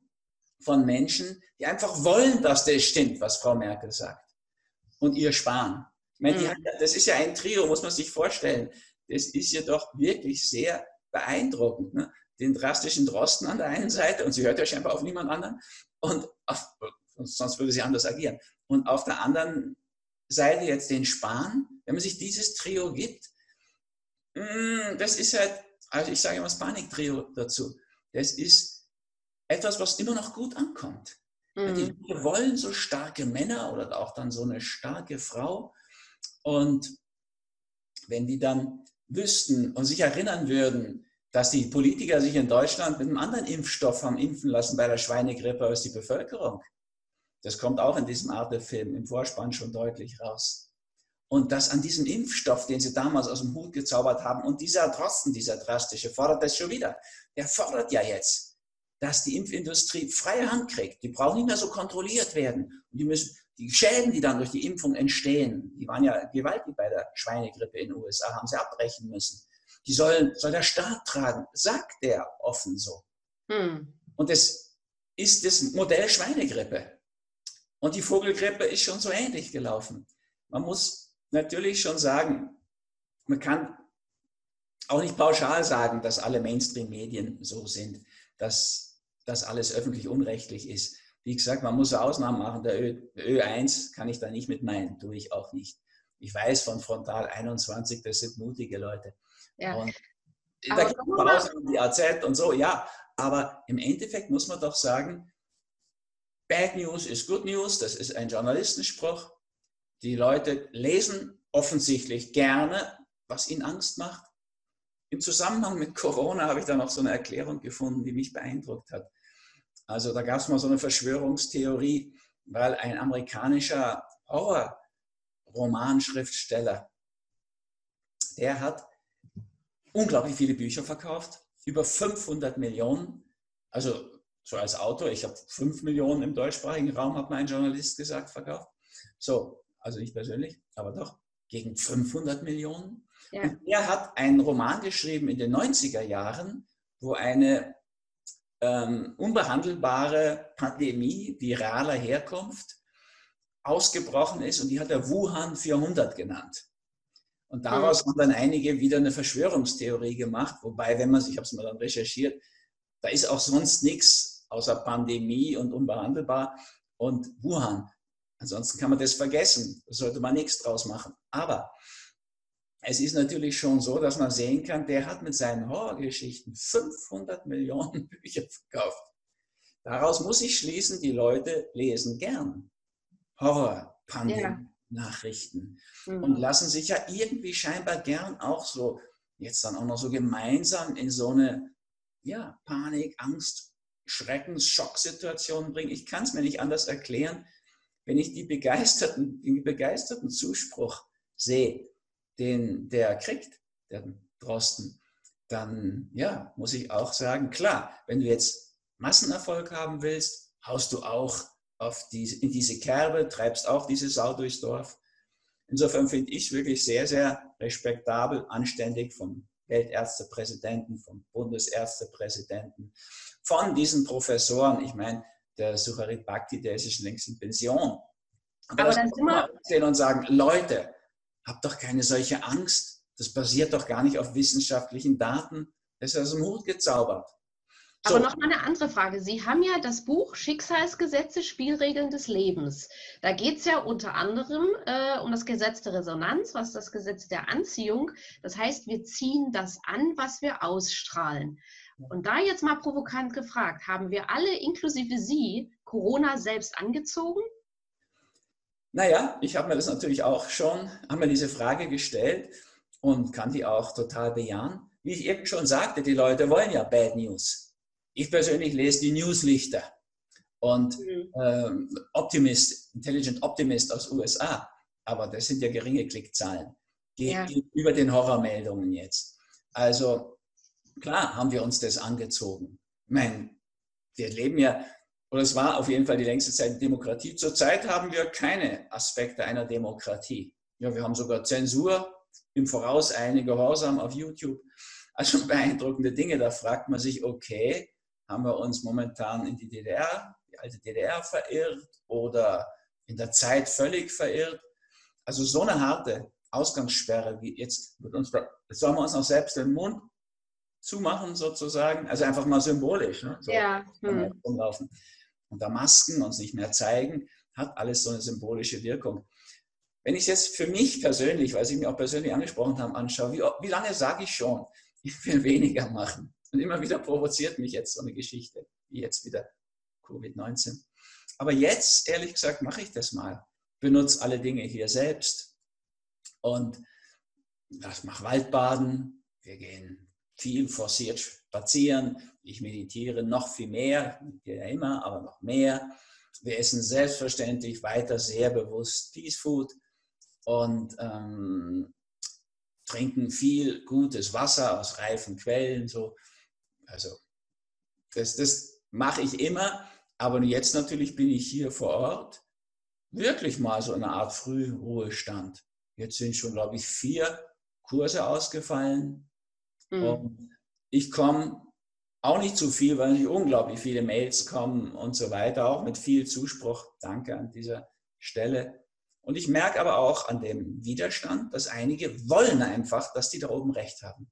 von Menschen, die einfach wollen, dass das stimmt, was Frau Merkel sagt. Und ihr sparen. Ich meine, mhm. hat, das ist ja ein Trio, muss man sich vorstellen. Das ist ja doch wirklich sehr beeindruckend. Ne? Den drastischen Drosten an der einen Seite und sie hört ja scheinbar auf niemand anderen und auf, sonst würde sie anders agieren. Und auf der anderen Seite jetzt den Spahn, wenn man sich dieses Trio gibt, mm, das ist halt, also ich sage immer das Paniktrio dazu, das ist etwas, was immer noch gut ankommt. Mhm. Die wollen so starke Männer oder auch dann so eine starke Frau. Und wenn die dann wüssten und sich erinnern würden, dass die Politiker sich in Deutschland mit einem anderen Impfstoff haben impfen lassen bei der Schweinegrippe als die Bevölkerung. Das kommt auch in diesem Arte-Film im Vorspann schon deutlich raus. Und das an diesem Impfstoff, den sie damals aus dem Hut gezaubert haben, und dieser Drosten, dieser drastische, fordert das schon wieder. Der fordert ja jetzt, dass die Impfindustrie freie Hand kriegt. Die brauchen nicht mehr so kontrolliert werden. Und die müssen, die Schäden, die dann durch die Impfung entstehen, die waren ja gewaltig bei der Schweinegrippe in den USA, haben sie abbrechen müssen. Die sollen, soll der Staat tragen, sagt der offen so. Hm. Und das ist das Modell Schweinegrippe. Und die Vogelgrippe ist schon so ähnlich gelaufen. Man muss natürlich schon sagen, man kann auch nicht pauschal sagen, dass alle Mainstream-Medien so sind, dass das alles öffentlich unrechtlich ist. Wie gesagt, man muss Ausnahmen machen. Der Ö, Ö1 kann ich da nicht mit meinen, tue ich auch nicht. Ich weiß von Frontal 21, das sind mutige Leute. Ja. Und da gibt es die AZ und so, ja. Aber im Endeffekt muss man doch sagen, Bad News ist Good News, das ist ein Journalistenspruch. Die Leute lesen offensichtlich gerne, was ihnen Angst macht. Im Zusammenhang mit Corona habe ich da noch so eine Erklärung gefunden, die mich beeindruckt hat. Also da gab es mal so eine Verschwörungstheorie, weil ein amerikanischer Horror-Romanschriftsteller, der hat unglaublich viele Bücher verkauft, über 500 Millionen. Also so als Autor, ich habe 5 Millionen im deutschsprachigen Raum, hat mein Journalist gesagt, verkauft. So, also nicht persönlich, aber doch gegen 500 Millionen. Ja. Und er hat einen Roman geschrieben in den 90er Jahren, wo eine ähm, unbehandelbare Pandemie viraler Herkunft ausgebrochen ist und die hat er Wuhan 400 genannt. Und daraus mhm. haben dann einige wieder eine Verschwörungstheorie gemacht, wobei, wenn man sich, ich habe es mal dann recherchiert, da ist auch sonst nichts außer Pandemie und unbehandelbar und Wuhan. Ansonsten kann man das vergessen. Da sollte man nichts draus machen. Aber es ist natürlich schon so, dass man sehen kann, der hat mit seinen Horrorgeschichten 500 Millionen Bücher verkauft. Daraus muss ich schließen, die Leute lesen gern Horror, Pandemie, Nachrichten mhm. und lassen sich ja irgendwie scheinbar gern auch so, jetzt dann auch noch so gemeinsam in so eine ja, Panik, Angst, Schreckens, Schocksituation bringen. Ich kann es mir nicht anders erklären, wenn ich die begeisterten, den begeisterten Zuspruch sehe den der kriegt, der Drosten, dann ja, muss ich auch sagen, klar, wenn du jetzt Massenerfolg haben willst, haust du auch auf die, in diese Kerbe, treibst auch diese Sau durchs Dorf. Insofern finde ich wirklich sehr, sehr respektabel, anständig vom Weltärztepräsidenten, vom Bundesärztepräsidenten, von diesen Professoren. Ich meine, der Sucharit Bhakti, der ist schon längst in Pension. Aber, Aber dann sind wir und sagen, Leute, Habt doch keine solche Angst. Das basiert doch gar nicht auf wissenschaftlichen Daten. Das ist aus dem Hut gezaubert. Aber noch mal eine andere Frage. Sie haben ja das Buch Schicksalsgesetze, Spielregeln des Lebens. Da geht es ja unter anderem äh, um das Gesetz der Resonanz, was das Gesetz der Anziehung. Das heißt, wir ziehen das an, was wir ausstrahlen. Und da jetzt mal provokant gefragt, haben wir alle, inklusive Sie, Corona selbst angezogen? Naja, ich habe mir das natürlich auch schon, habe mir diese Frage gestellt und kann die auch total bejahen. Wie ich eben schon sagte, die Leute wollen ja Bad News. Ich persönlich lese die Newslichter und ähm, Optimist, Intelligent Optimist aus USA, aber das sind ja geringe Klickzahlen ja. über den Horrormeldungen jetzt. Also klar haben wir uns das angezogen. Ich meine, wir leben ja oder es war auf jeden Fall die längste Zeit Demokratie. Zurzeit haben wir keine Aspekte einer Demokratie. Ja, wir haben sogar Zensur, im Voraus einige Gehorsam auf YouTube. Also beeindruckende Dinge. Da fragt man sich, okay, haben wir uns momentan in die DDR, die alte DDR verirrt oder in der Zeit völlig verirrt? Also so eine harte Ausgangssperre wie jetzt mit uns, jetzt sollen wir uns noch selbst den Mund zumachen sozusagen, also einfach mal symbolisch, ne? so ja. hm. rumlaufen. Und da Masken uns nicht mehr zeigen, hat alles so eine symbolische Wirkung. Wenn ich es jetzt für mich persönlich, weil Sie mich auch persönlich angesprochen haben, anschaue, wie, wie lange sage ich schon, ich will weniger machen? Und immer wieder provoziert mich jetzt so eine Geschichte, wie jetzt wieder Covid-19. Aber jetzt, ehrlich gesagt, mache ich das mal. Benutze alle Dinge hier selbst und mache Waldbaden. Wir gehen viel forciert spazieren. Ich meditiere noch viel mehr, ja immer, aber noch mehr. Wir essen selbstverständlich weiter sehr bewusst Peace Food und ähm, trinken viel gutes Wasser aus reifen Quellen. So. Also das, das mache ich immer, aber jetzt natürlich bin ich hier vor Ort wirklich mal so eine Art Frühruhestand. Jetzt sind schon, glaube ich, vier Kurse ausgefallen. Mhm. Ich komme auch nicht zu viel, weil nicht unglaublich viele Mails kommen und so weiter, auch mit viel Zuspruch. Danke an dieser Stelle. Und ich merke aber auch an dem Widerstand, dass einige wollen einfach, dass die da oben recht haben.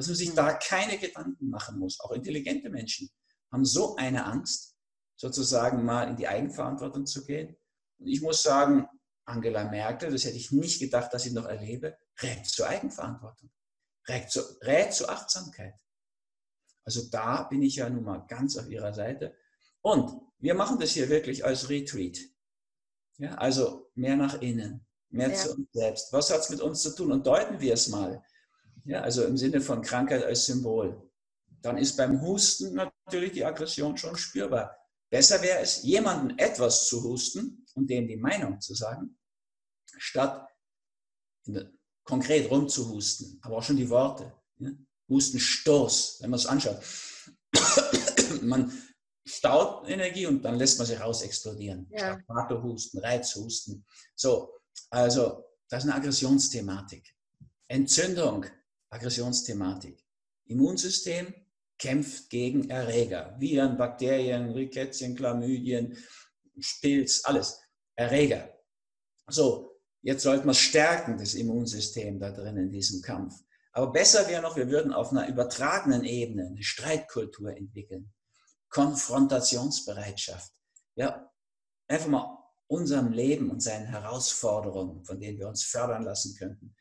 Dass man sich mhm. da keine Gedanken machen muss. Auch intelligente Menschen haben so eine Angst, sozusagen mal in die Eigenverantwortung zu gehen. Und ich muss sagen, Angela Merkel, das hätte ich nicht gedacht, dass ich noch erlebe, rät zur Eigenverantwortung, rät, zu, rät zur Achtsamkeit. Also da bin ich ja nun mal ganz auf ihrer Seite. Und wir machen das hier wirklich als Retreat. Ja, also mehr nach innen, mehr ja. zu uns selbst. Was hat es mit uns zu tun? Und deuten wir es mal. Ja, also im Sinne von Krankheit als Symbol. Dann ist beim Husten natürlich die Aggression schon spürbar. Besser wäre es, jemanden etwas zu husten und dem die Meinung zu sagen, statt konkret rumzuhusten, aber auch schon die Worte. Ja? Hustenstoß, wenn man es anschaut. man staut Energie und dann lässt man sie raus explodieren. Ja. Husten, Reizhusten. So, also das ist eine Aggressionsthematik. Entzündung, Aggressionsthematik. Immunsystem kämpft gegen Erreger, Viren, Bakterien, Rickettien, Chlamydien, Spilz, alles. Erreger. So, jetzt sollten wir stärken, das Immunsystem da drin in diesem Kampf. Aber besser wäre noch, wir würden auf einer übertragenen Ebene eine Streitkultur entwickeln. Konfrontationsbereitschaft. Ja, einfach mal unserem Leben und seinen Herausforderungen, von denen wir uns fördern lassen könnten,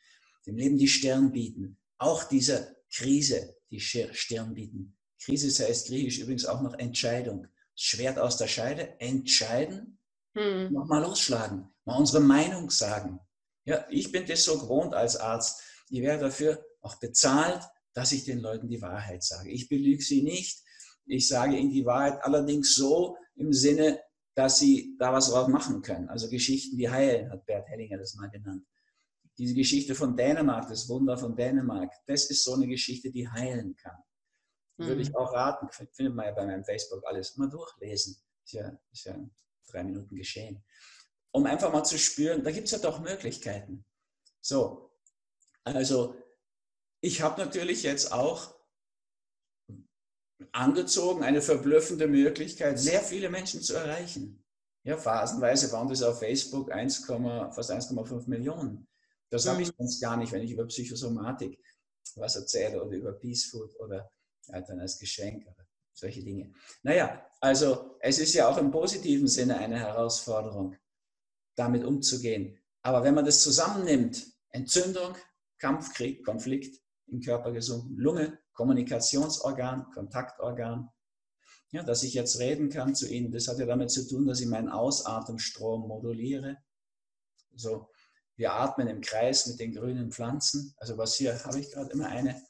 dem Leben die Stirn bieten. Auch diese Krise die Stirn bieten. Krise heißt griechisch übrigens auch noch Entscheidung. Schwert aus der Scheide, entscheiden, hm. nochmal losschlagen, mal unsere Meinung sagen. Ja, ich bin das so gewohnt als Arzt. Ich werde dafür auch bezahlt, dass ich den Leuten die Wahrheit sage. Ich belüge sie nicht. Ich sage ihnen die Wahrheit allerdings so im Sinne, dass sie da was draus machen können. Also Geschichten, die heilen, hat Bert Hellinger das mal genannt. Diese Geschichte von Dänemark, das Wunder von Dänemark, das ist so eine Geschichte, die heilen kann. Mhm. Würde ich auch raten, findet man ja bei meinem Facebook alles, mal durchlesen. Ist ja, ist ja drei Minuten geschehen. Um einfach mal zu spüren, da gibt es ja doch Möglichkeiten. So, also ich habe natürlich jetzt auch angezogen, eine verblüffende Möglichkeit, sehr viele Menschen zu erreichen. Ja, phasenweise waren das auf Facebook 1, fast 1,5 Millionen. Das mhm. habe ich sonst gar nicht, wenn ich über Psychosomatik was erzähle oder über Peace Food oder ja, dann als Geschenk oder solche Dinge. Naja, also es ist ja auch im positiven Sinne eine Herausforderung, damit umzugehen. Aber wenn man das zusammennimmt, Entzündung, Kampfkrieg, Konflikt im Körper gesunken, Lunge, Kommunikationsorgan, Kontaktorgan, ja, dass ich jetzt reden kann zu Ihnen, das hat ja damit zu tun, dass ich meinen Ausatemstrom moduliere. So, wir atmen im Kreis mit den grünen Pflanzen. Also was hier habe ich gerade immer eine,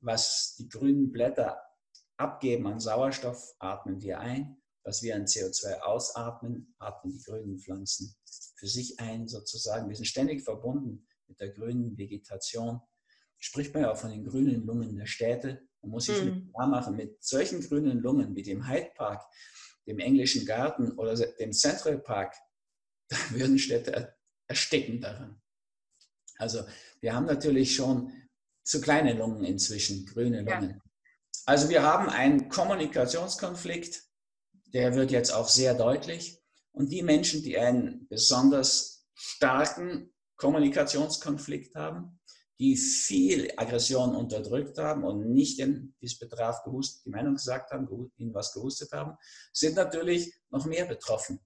was die grünen Blätter abgeben an Sauerstoff, atmen wir ein. Was wir an CO2 ausatmen, atmen die grünen Pflanzen für sich ein, sozusagen. Wir sind ständig verbunden mit der grünen Vegetation. Spricht man ja auch von den grünen Lungen der Städte. Man muss sich mhm. klar machen, mit solchen grünen Lungen wie dem Hyde Park, dem englischen Garten oder dem Central Park, da würden Städte ersticken daran. Also wir haben natürlich schon zu kleine Lungen inzwischen, grüne Lungen. Ja. Also wir haben einen Kommunikationskonflikt, der wird jetzt auch sehr deutlich. Und die Menschen, die einen besonders starken Kommunikationskonflikt haben, die viel Aggression unterdrückt haben und nicht den Betraf gewusst, die Meinung gesagt haben, ihnen was gewusstet haben, sind natürlich noch mehr betroffen.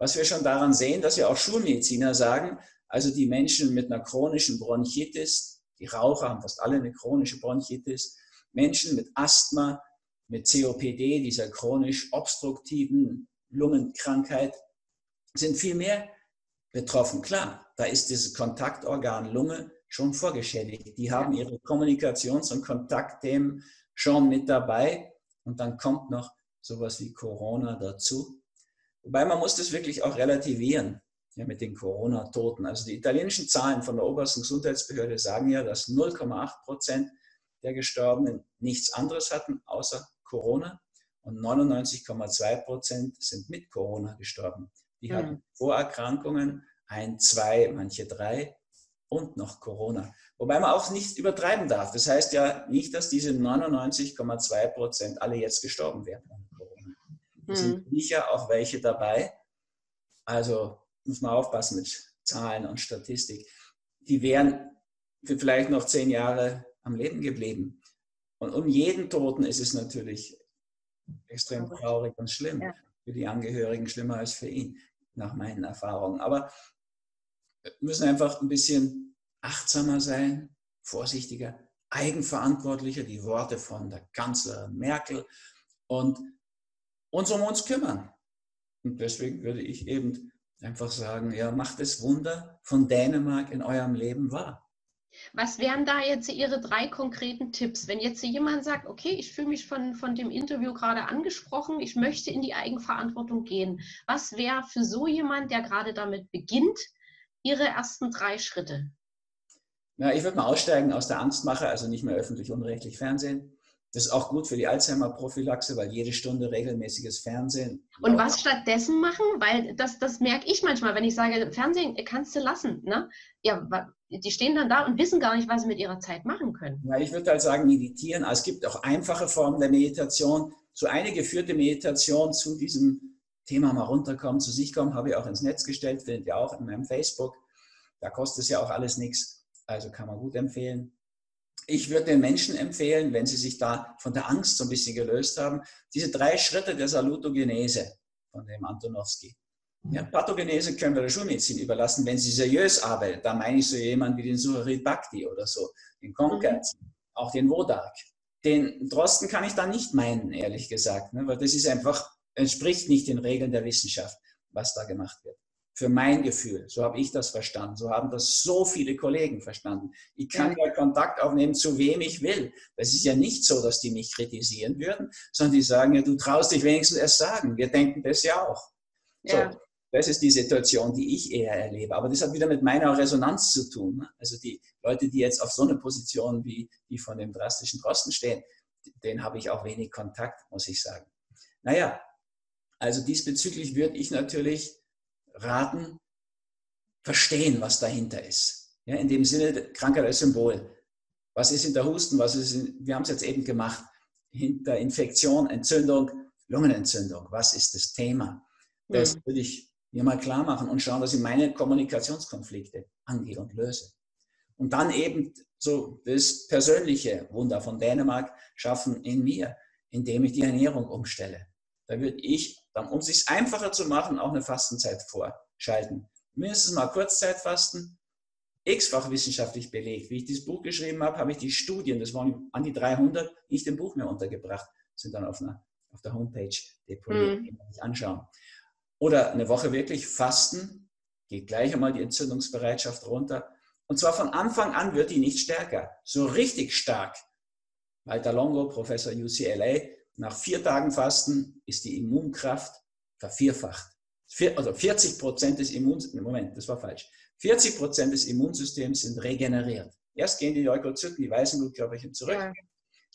Was wir schon daran sehen, dass ja auch Schulmediziner sagen, also die Menschen mit einer chronischen Bronchitis, die Raucher haben fast alle eine chronische Bronchitis, Menschen mit Asthma, mit COPD, dieser chronisch obstruktiven Lungenkrankheit, sind viel mehr betroffen. Klar, da ist dieses Kontaktorgan Lunge schon vorgeschädigt. Die haben ihre Kommunikations- und Kontaktthemen schon mit dabei und dann kommt noch sowas wie Corona dazu. Wobei man muss das wirklich auch relativieren ja, mit den Corona-Toten. Also die italienischen Zahlen von der obersten Gesundheitsbehörde sagen ja, dass 0,8 Prozent der Gestorbenen nichts anderes hatten außer Corona und 99,2 Prozent sind mit Corona gestorben. Die mhm. hatten Vorerkrankungen, ein, zwei, manche drei und noch Corona. Wobei man auch nicht übertreiben darf. Das heißt ja nicht, dass diese 99,2 Prozent alle jetzt gestorben wären mhm. sind sicher auch welche dabei. Also muss man aufpassen mit Zahlen und Statistik. Die wären vielleicht noch zehn Jahre am Leben geblieben. Und um jeden Toten ist es natürlich extrem traurig und schlimm. Ja. Für die Angehörigen schlimmer als für ihn, nach meinen Erfahrungen. Aber wir müssen einfach ein bisschen achtsamer sein, vorsichtiger, eigenverantwortlicher, die Worte von der Kanzlerin Merkel und uns um uns kümmern. Und deswegen würde ich eben einfach sagen, ja, macht das Wunder von Dänemark in eurem Leben wahr. Was wären da jetzt Ihre drei konkreten Tipps? Wenn jetzt jemand sagt, okay, ich fühle mich von, von dem Interview gerade angesprochen, ich möchte in die Eigenverantwortung gehen. Was wäre für so jemand, der gerade damit beginnt, Ihre ersten drei Schritte? Ja, ich würde mal aussteigen aus der Angstmache, also nicht mehr öffentlich unrechtlich Fernsehen. Das ist auch gut für die Alzheimer-Prophylaxe, weil jede Stunde regelmäßiges Fernsehen. Und was stattdessen machen? Weil das, das merke ich manchmal, wenn ich sage, Fernsehen kannst du lassen. Ne? Ja, die stehen dann da und wissen gar nicht, was sie mit ihrer Zeit machen können. Ja, ich würde halt sagen, meditieren. Also es gibt auch einfache Formen der Meditation. So eine geführte Meditation zu diesem Thema mal runterkommen, zu sich kommen, habe ich auch ins Netz gestellt, findet ihr auch in meinem Facebook. Da kostet es ja auch alles nichts. Also kann man gut empfehlen ich würde den Menschen empfehlen, wenn sie sich da von der Angst so ein bisschen gelöst haben, diese drei Schritte der Salutogenese von dem Antonowski. Ja, Pathogenese können wir der Schulmedizin überlassen, wenn sie seriös arbeitet. Da meine ich so jemanden wie den Suharit Bhakti oder so, den Konkert, mhm. auch den Wodak. Den Drosten kann ich da nicht meinen, ehrlich gesagt, ne, weil das ist einfach, entspricht nicht den Regeln der Wissenschaft, was da gemacht wird für mein Gefühl. So habe ich das verstanden. So haben das so viele Kollegen verstanden. Ich kann ja Kontakt aufnehmen, zu wem ich will. Das ist ja nicht so, dass die mich kritisieren würden, sondern die sagen ja, du traust dich wenigstens erst sagen. Wir denken das ja auch. Ja. So, das ist die Situation, die ich eher erlebe. Aber das hat wieder mit meiner Resonanz zu tun. Ne? Also die Leute, die jetzt auf so eine Position wie die von dem drastischen Drosten stehen, denen habe ich auch wenig Kontakt, muss ich sagen. Naja, also diesbezüglich würde ich natürlich raten, verstehen, was dahinter ist. Ja, in dem Sinne, Krankheit als Symbol. Was ist hinter Husten? Was ist in, wir haben es jetzt eben gemacht. Hinter Infektion, Entzündung, Lungenentzündung. Was ist das Thema? Das mhm. würde ich mir mal klar machen und schauen, dass ich meine Kommunikationskonflikte angehe und löse. Und dann eben so das persönliche Wunder von Dänemark schaffen in mir, indem ich die Ernährung umstelle. Da würde ich dann, um es sich einfacher zu machen, auch eine Fastenzeit vorschalten. Mindestens mal Kurzzeitfasten, x-fach wissenschaftlich belegt. Wie ich dieses Buch geschrieben habe, habe ich die Studien, das waren an die 300, nicht im Buch mehr untergebracht, sind dann auf, einer, auf der Homepage deponiert, mhm. sich anschauen. Oder eine Woche wirklich fasten, geht gleich einmal die Entzündungsbereitschaft runter. Und zwar von Anfang an wird die nicht stärker, so richtig stark. Walter Longo, Professor UCLA, nach vier Tagen Fasten ist die Immunkraft vervierfacht. Also 40 Prozent des Immunsystems, Moment, das war falsch. 40 Prozent des Immunsystems sind regeneriert. Erst gehen die Leukozyten, die weißen Blutkörperchen zurück. Ja.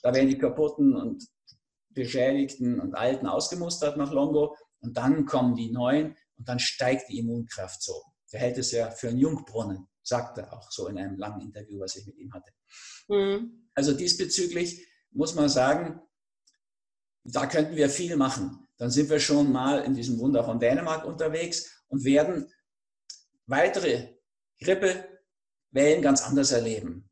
Da werden die kaputten und beschädigten und alten ausgemustert nach Longo. Und dann kommen die neuen und dann steigt die Immunkraft so. Der hält es ja für einen Jungbrunnen, sagt er auch so in einem langen Interview, was ich mit ihm hatte. Mhm. Also diesbezüglich muss man sagen, da könnten wir viel machen. Dann sind wir schon mal in diesem Wunder von Dänemark unterwegs und werden weitere Grippewellen ganz anders erleben.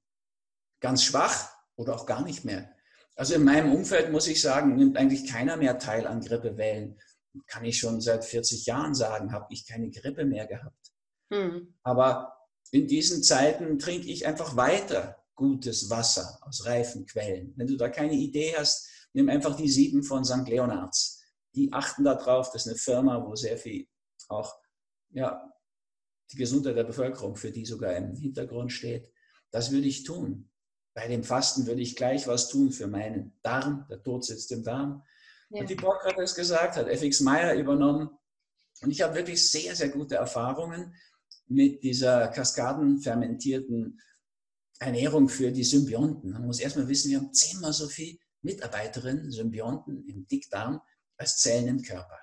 ganz schwach oder auch gar nicht mehr. Also in meinem Umfeld muss ich sagen, nimmt eigentlich keiner mehr teil an Grippewellen. Kann ich schon seit 40 Jahren sagen, habe ich keine Grippe mehr gehabt. Hm. Aber in diesen Zeiten trinke ich einfach weiter gutes Wasser aus reifen Quellen. Wenn du da keine Idee hast, nimm einfach die sieben von St. Leonards. Die achten darauf, das ist eine Firma, wo sehr viel auch ja, die Gesundheit der Bevölkerung, für die sogar im Hintergrund steht. Das würde ich tun. Bei dem Fasten würde ich gleich was tun für meinen Darm. Der Tod sitzt im Darm. Ja. Und die Bock hat es gesagt, hat FX Meyer übernommen. Und ich habe wirklich sehr, sehr gute Erfahrungen mit dieser kaskadenfermentierten Ernährung für die Symbionten. Man muss erstmal wissen, wir haben zehnmal so viele Mitarbeiterinnen, Symbionten im Dickdarm als Zellen im Körper.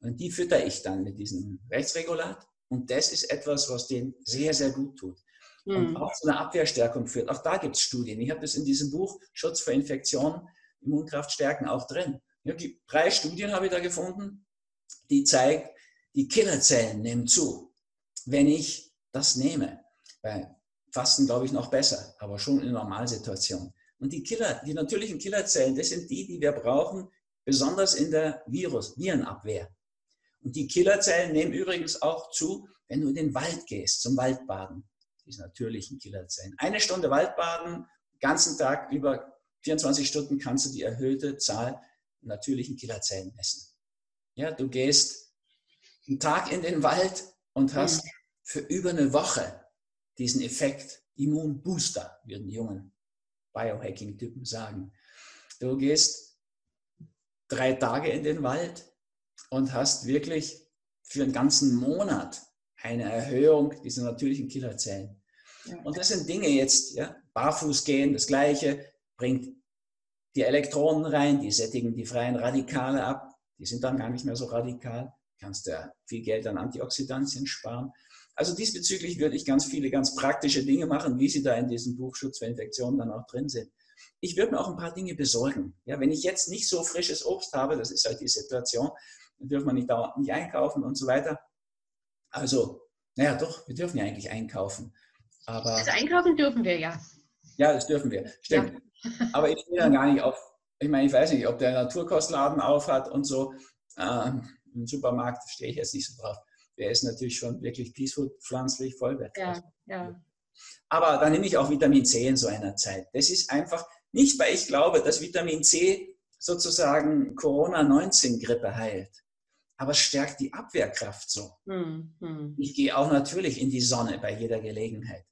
Und die fütter ich dann mit diesem Rechtsregulat. Und das ist etwas, was denen sehr, sehr gut tut. Mhm. Und auch zu einer Abwehrstärkung führt. Auch da gibt es Studien. Ich habe das in diesem Buch Schutz vor Infektionen, Immunkraft stärken auch drin. Ja, die drei Studien habe ich da gefunden, die zeigen, die Killerzellen nehmen zu, wenn ich das nehme. Bei Fasten glaube ich noch besser, aber schon in Normalsituation. Und die Killer, die natürlichen Killerzellen, das sind die, die wir brauchen, besonders in der Virus, Virenabwehr. Und die Killerzellen nehmen übrigens auch zu, wenn du in den Wald gehst, zum Waldbaden. Diese natürlichen Killerzellen. Eine Stunde Waldbaden, ganzen Tag über 24 Stunden kannst du die erhöhte Zahl natürlichen Killerzellen messen. Ja, du gehst einen Tag in den Wald und hast mhm. für über eine Woche diesen Effekt Immunbooster, würden jungen Biohacking-Typen sagen. Du gehst drei Tage in den Wald und hast wirklich für einen ganzen Monat eine Erhöhung dieser natürlichen Killerzellen. Ja. Und das sind Dinge jetzt, ja, barfuß gehen, das Gleiche, bringt die Elektronen rein, die sättigen die freien Radikale ab, die sind dann gar nicht mehr so radikal, kannst du viel Geld an Antioxidantien sparen. Also diesbezüglich würde ich ganz viele ganz praktische Dinge machen, wie sie da in diesem Buch Schutz vor Infektionen dann auch drin sind. Ich würde mir auch ein paar Dinge besorgen. Ja, wenn ich jetzt nicht so frisches Obst habe, das ist halt die Situation, dann dürfen wir nicht dauernd nicht einkaufen und so weiter. Also, naja, doch, wir dürfen ja eigentlich einkaufen. Aber, also einkaufen dürfen wir ja. Ja, das dürfen wir, stimmt. Ja. Aber ich stehe dann gar nicht auf, ich meine, ich weiß nicht, ob der Naturkostladen auf hat und so. Ähm, Im Supermarkt stehe ich jetzt nicht so drauf. Der ist natürlich schon wirklich peaceful, pflanzlich, vollwertig. Ja, ja. Aber da nehme ich auch Vitamin C in so einer Zeit. Das ist einfach nicht, weil ich glaube, dass Vitamin C sozusagen Corona-19-Grippe heilt aber stärkt die Abwehrkraft so. Mhm. Ich gehe auch natürlich in die Sonne bei jeder Gelegenheit.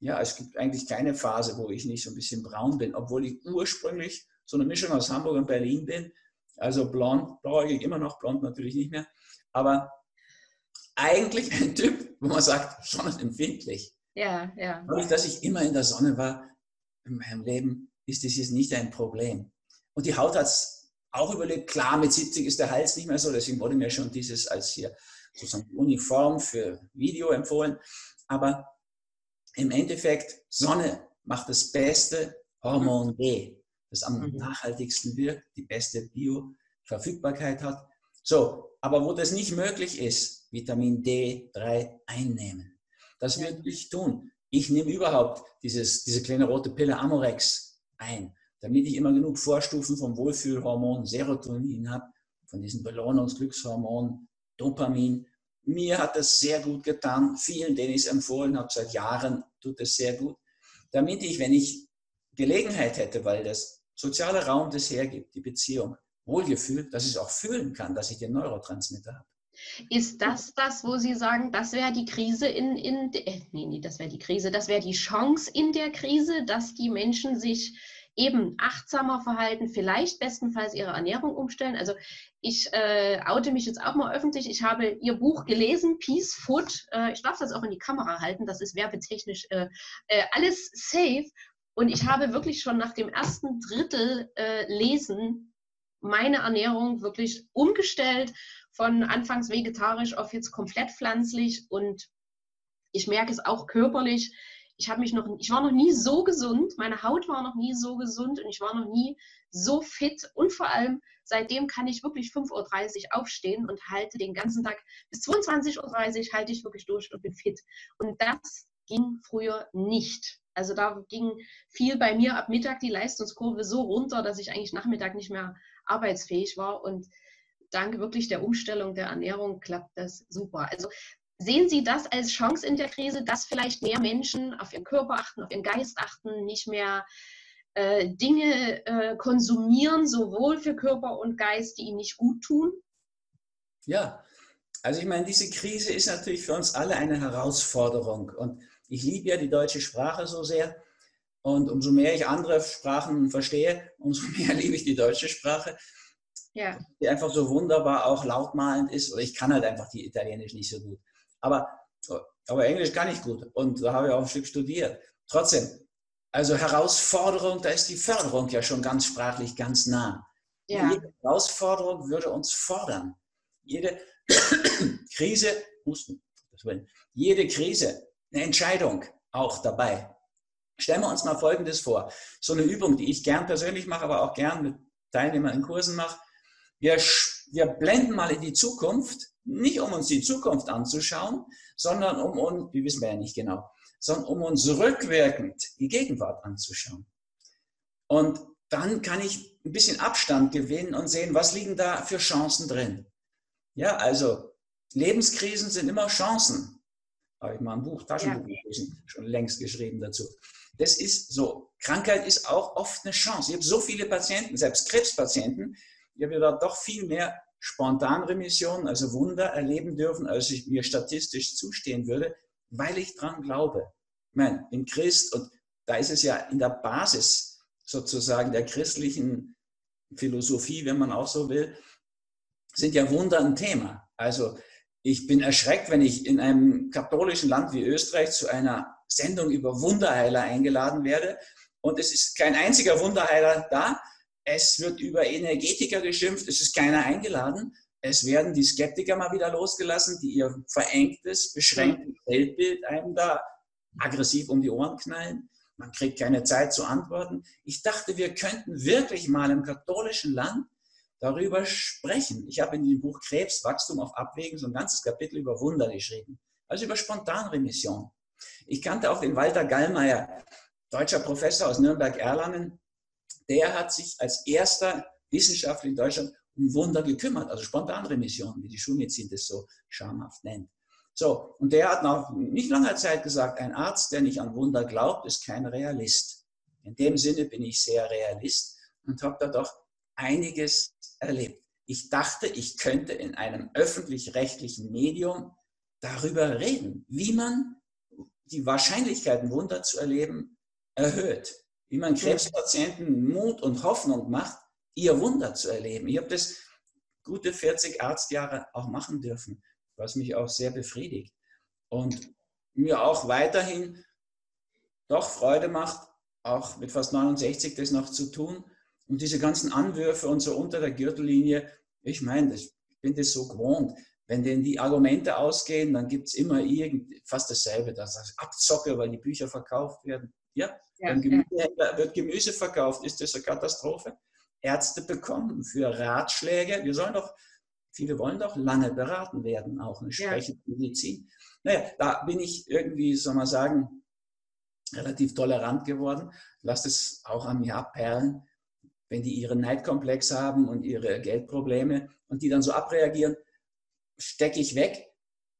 Ja, es gibt eigentlich keine Phase, wo ich nicht so ein bisschen braun bin, obwohl ich ursprünglich so eine Mischung aus Hamburg und Berlin bin. Also blond, blauäugig immer noch, blond natürlich nicht mehr. Aber eigentlich ein Typ, wo man sagt, sonnenempfindlich. Ja, ja. Dadurch, dass ich immer in der Sonne war in meinem Leben, ist das jetzt nicht ein Problem. Und die Haut hat es auch überlegt, klar, mit 70 ist der Hals nicht mehr so, deswegen wurde mir schon dieses als hier sozusagen Uniform für Video empfohlen. Aber im Endeffekt, Sonne macht das beste Hormon D, das am mhm. nachhaltigsten wirkt, die beste Bioverfügbarkeit hat. So, aber wo das nicht möglich ist, Vitamin D3 einnehmen. Das würde ich tun. Ich nehme überhaupt dieses, diese kleine rote Pille Amorex ein damit ich immer genug Vorstufen vom Wohlfühlhormon Serotonin habe, von diesem Belohnungsglückshormon Dopamin. Mir hat das sehr gut getan. Vielen, denen ich es empfohlen habe, seit Jahren tut es sehr gut. Damit ich, wenn ich Gelegenheit hätte, weil das soziale Raum das hergibt, die Beziehung, Wohlgefühl, dass ich es auch fühlen kann, dass ich den Neurotransmitter habe. Ist das das, wo Sie sagen, das wäre die Krise in, in äh, nee, nee, das wäre die Krise, das wäre die Chance in der Krise, dass die Menschen sich eben achtsamer verhalten, vielleicht bestenfalls ihre Ernährung umstellen. Also ich äh, oute mich jetzt auch mal öffentlich. Ich habe Ihr Buch gelesen, Peace Food. Äh, ich darf das auch in die Kamera halten. Das ist werbetechnisch äh, äh alles safe. Und ich habe wirklich schon nach dem ersten Drittel äh, Lesen meine Ernährung wirklich umgestellt von anfangs vegetarisch auf jetzt komplett pflanzlich und ich merke es auch körperlich ich habe mich noch, ich war noch nie so gesund, meine Haut war noch nie so gesund und ich war noch nie so fit und vor allem seitdem kann ich wirklich 5.30 Uhr aufstehen und halte den ganzen Tag bis 22.30 Uhr halte ich wirklich durch und bin fit. Und das ging früher nicht. Also da ging viel bei mir ab Mittag die Leistungskurve so runter, dass ich eigentlich Nachmittag nicht mehr arbeitsfähig war. Und dank wirklich der Umstellung der Ernährung klappt das super. Also sehen Sie das als Chance in der Krise, dass vielleicht mehr Menschen auf ihren Körper achten, auf ihren Geist achten, nicht mehr äh, Dinge äh, konsumieren, sowohl für Körper und Geist, die ihnen nicht gut tun? Ja, also ich meine, diese Krise ist natürlich für uns alle eine Herausforderung. Und ich liebe ja die deutsche Sprache so sehr. Und umso mehr ich andere Sprachen verstehe, umso mehr liebe ich die deutsche Sprache. Ja. Die einfach so wunderbar auch lautmalend ist. Oder ich kann halt einfach die Italienisch nicht so gut. Aber, aber Englisch kann ich gut. Und da habe ich auch ein Stück studiert. Trotzdem, also Herausforderung, da ist die Förderung ja schon ganz sprachlich ganz nah. Ja. Jede Herausforderung würde uns fordern. Jede Krise, Husten, jede Krise, eine Entscheidung auch dabei. Stellen wir uns mal Folgendes vor. So eine Übung, die ich gern persönlich mache, aber auch gern mit Teilnehmern in Kursen mache. Wir, wir blenden mal in die Zukunft, nicht um uns die Zukunft anzuschauen, sondern um uns, die wissen wir ja nicht genau, sondern um uns rückwirkend die Gegenwart anzuschauen. Und dann kann ich ein bisschen Abstand gewinnen und sehen, was liegen da für Chancen drin. Ja, also Lebenskrisen sind immer Chancen. Habe ich mal ein Buch, Taschenbuch ja. schon längst geschrieben dazu. Das ist so. Krankheit ist auch oft eine Chance. Ich habe so viele Patienten, selbst Krebspatienten, ich habe da doch viel mehr Spontanremissionen, also Wunder erleben dürfen, als ich mir statistisch zustehen würde, weil ich dran glaube. Ich meine, im Christ, und da ist es ja in der Basis sozusagen der christlichen Philosophie, wenn man auch so will, sind ja Wunder ein Thema. Also ich bin erschreckt, wenn ich in einem katholischen Land wie Österreich zu einer Sendung über Wunderheiler eingeladen werde und es ist kein einziger Wunderheiler da. Es wird über Energetiker geschimpft, es ist keiner eingeladen. Es werden die Skeptiker mal wieder losgelassen, die ihr verengtes, beschränktes Weltbild einem da aggressiv um die Ohren knallen. Man kriegt keine Zeit zu antworten. Ich dachte, wir könnten wirklich mal im katholischen Land darüber sprechen. Ich habe in dem Buch Krebs, Wachstum auf Abwägen so ein ganzes Kapitel über Wunder geschrieben, also über Spontanremission. Ich kannte auch den Walter Gallmeier, deutscher Professor aus Nürnberg-Erlangen. Der hat sich als erster Wissenschaftler in Deutschland um Wunder gekümmert, also Spontanremission, wie die Schulmedizin das so schamhaft nennt. So, und der hat nach nicht langer Zeit gesagt, ein Arzt, der nicht an Wunder glaubt, ist kein Realist. In dem Sinne bin ich sehr Realist und habe da doch einiges erlebt. Ich dachte, ich könnte in einem öffentlich-rechtlichen Medium darüber reden, wie man die Wahrscheinlichkeiten, Wunder zu erleben, erhöht. Wie man Krebspatienten Mut und Hoffnung macht, ihr Wunder zu erleben. Ich habe das gute 40 Arztjahre auch machen dürfen, was mich auch sehr befriedigt. Und mir auch weiterhin doch Freude macht, auch mit fast 69 das noch zu tun und diese ganzen Anwürfe und so unter der Gürtellinie, ich meine, ich bin das so gewohnt. Wenn denen die Argumente ausgehen, dann gibt es immer irgend, fast dasselbe, dass ich abzocke, weil die Bücher verkauft werden. Ja, ja beim Gemüsehändler ja. wird Gemüse verkauft. Ist das eine Katastrophe? Ärzte bekommen für Ratschläge. Wir sollen doch, viele wollen doch lange beraten werden, auch eine sprechende ja. Medizin. Naja, da bin ich irgendwie, soll man sagen, relativ tolerant geworden. Lass es auch an mir abperlen wenn die ihren Neidkomplex haben und ihre Geldprobleme und die dann so abreagieren, stecke ich weg.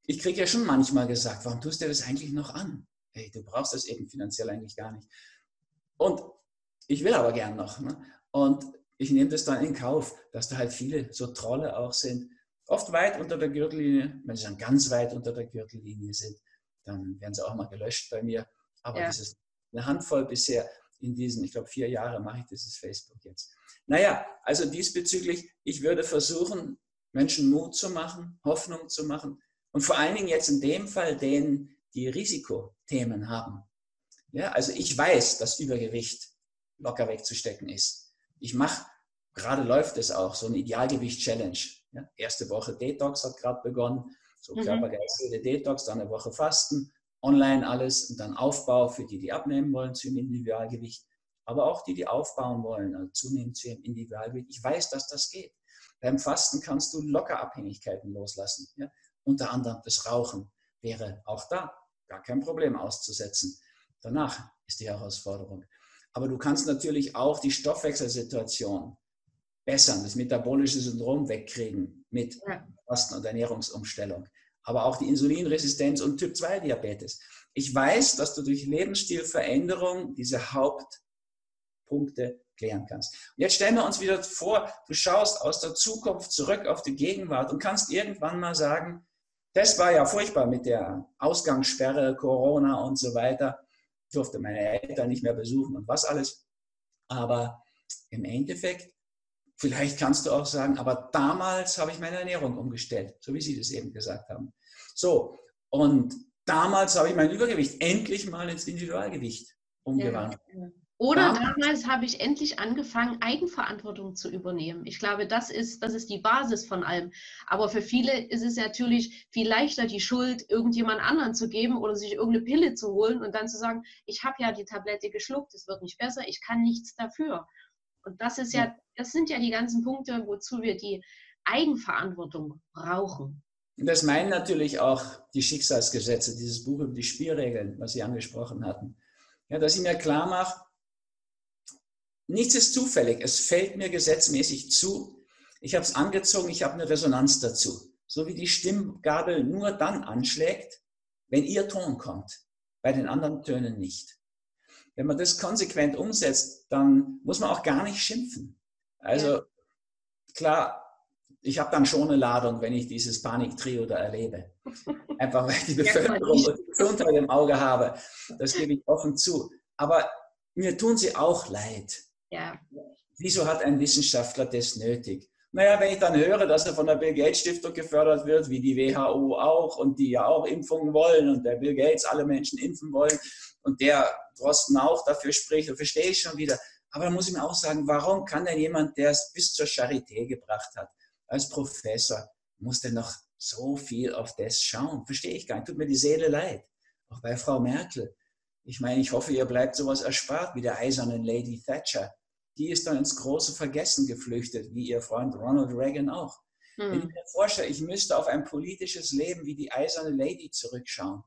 Ich kriege ja schon manchmal gesagt, warum tust du das eigentlich noch an? Hey, du brauchst das eben finanziell eigentlich gar nicht. Und ich will aber gern noch. Ne? Und ich nehme das dann in Kauf, dass da halt viele so Trolle auch sind. Oft weit unter der Gürtellinie. Wenn sie dann ganz weit unter der Gürtellinie sind, dann werden sie auch mal gelöscht bei mir. Aber ja. das ist eine Handvoll bisher in diesen, ich glaube, vier Jahre mache ich dieses Facebook jetzt. Naja, also diesbezüglich, ich würde versuchen, Menschen Mut zu machen, Hoffnung zu machen und vor allen Dingen jetzt in dem Fall denen, die Risikothemen haben. Ja, also ich weiß, dass Übergewicht locker wegzustecken ist. Ich mache, gerade läuft es auch, so eine Idealgewicht-Challenge. Ja, erste Woche Detox hat gerade begonnen, so mhm. Körpergeist, Detox, dann eine Woche Fasten, online alles und dann Aufbau für die, die abnehmen wollen zu ihrem Individualgewicht, aber auch die, die aufbauen wollen, also zunehmend zu ihrem Individualgewicht. Ich weiß, dass das geht. Beim Fasten kannst du locker Abhängigkeiten loslassen. Ja? Unter anderem das Rauchen wäre auch da gar kein Problem auszusetzen. Danach ist die Herausforderung. Aber du kannst natürlich auch die Stoffwechselsituation bessern, das metabolische Syndrom wegkriegen mit Fasten- und Ernährungsumstellung. Aber auch die Insulinresistenz und Typ-2-Diabetes. Ich weiß, dass du durch Lebensstilveränderung diese Hauptpunkte klären kannst. Und jetzt stellen wir uns wieder vor, du schaust aus der Zukunft zurück auf die Gegenwart und kannst irgendwann mal sagen, das war ja furchtbar mit der Ausgangssperre, Corona und so weiter. Ich durfte meine Eltern nicht mehr besuchen und was alles. Aber im Endeffekt, vielleicht kannst du auch sagen, aber damals habe ich meine Ernährung umgestellt, so wie Sie das eben gesagt haben. So, und damals habe ich mein Übergewicht endlich mal ins Individualgewicht umgewandelt. Ja. Oder ja. damals habe ich endlich angefangen, Eigenverantwortung zu übernehmen. Ich glaube, das ist, das ist die Basis von allem. Aber für viele ist es natürlich viel leichter, die Schuld irgendjemand anderen zu geben oder sich irgendeine Pille zu holen und dann zu sagen, ich habe ja die Tablette geschluckt, es wird nicht besser, ich kann nichts dafür. Und das ist ja, das sind ja die ganzen Punkte, wozu wir die Eigenverantwortung brauchen. Das meinen natürlich auch die Schicksalsgesetze, dieses Buch über die Spielregeln, was Sie angesprochen hatten. Ja, dass ich mir klar mache, Nichts ist zufällig. Es fällt mir gesetzmäßig zu. Ich habe es angezogen, ich habe eine Resonanz dazu. So wie die Stimmgabel nur dann anschlägt, wenn ihr Ton kommt. Bei den anderen Tönen nicht. Wenn man das konsequent umsetzt, dann muss man auch gar nicht schimpfen. Also ja. klar, ich habe dann schon eine Ladung, wenn ich dieses Paniktrio da erlebe. Einfach weil ich die Bevölkerung die Gesundheit im Auge habe. Das gebe ich offen zu. Aber mir tun sie auch leid. Ja. Wieso hat ein Wissenschaftler das nötig? Naja, wenn ich dann höre, dass er von der Bill Gates Stiftung gefördert wird, wie die WHO auch und die ja auch Impfungen wollen und der Bill Gates alle Menschen impfen wollen und der Drosten auch dafür spricht, dann verstehe ich schon wieder. Aber da muss ich mir auch sagen, warum kann denn jemand, der es bis zur Charité gebracht hat, als Professor, muss denn noch so viel auf das schauen? Verstehe ich gar nicht. Tut mir die Seele leid. Auch bei Frau Merkel. Ich meine, ich hoffe, ihr bleibt sowas erspart wie der eisernen Lady Thatcher. Die ist dann ins große Vergessen geflüchtet, wie ihr Freund Ronald Reagan auch. Hm. Wenn ich mir vorstelle, ich müsste auf ein politisches Leben wie die eiserne Lady zurückschauen,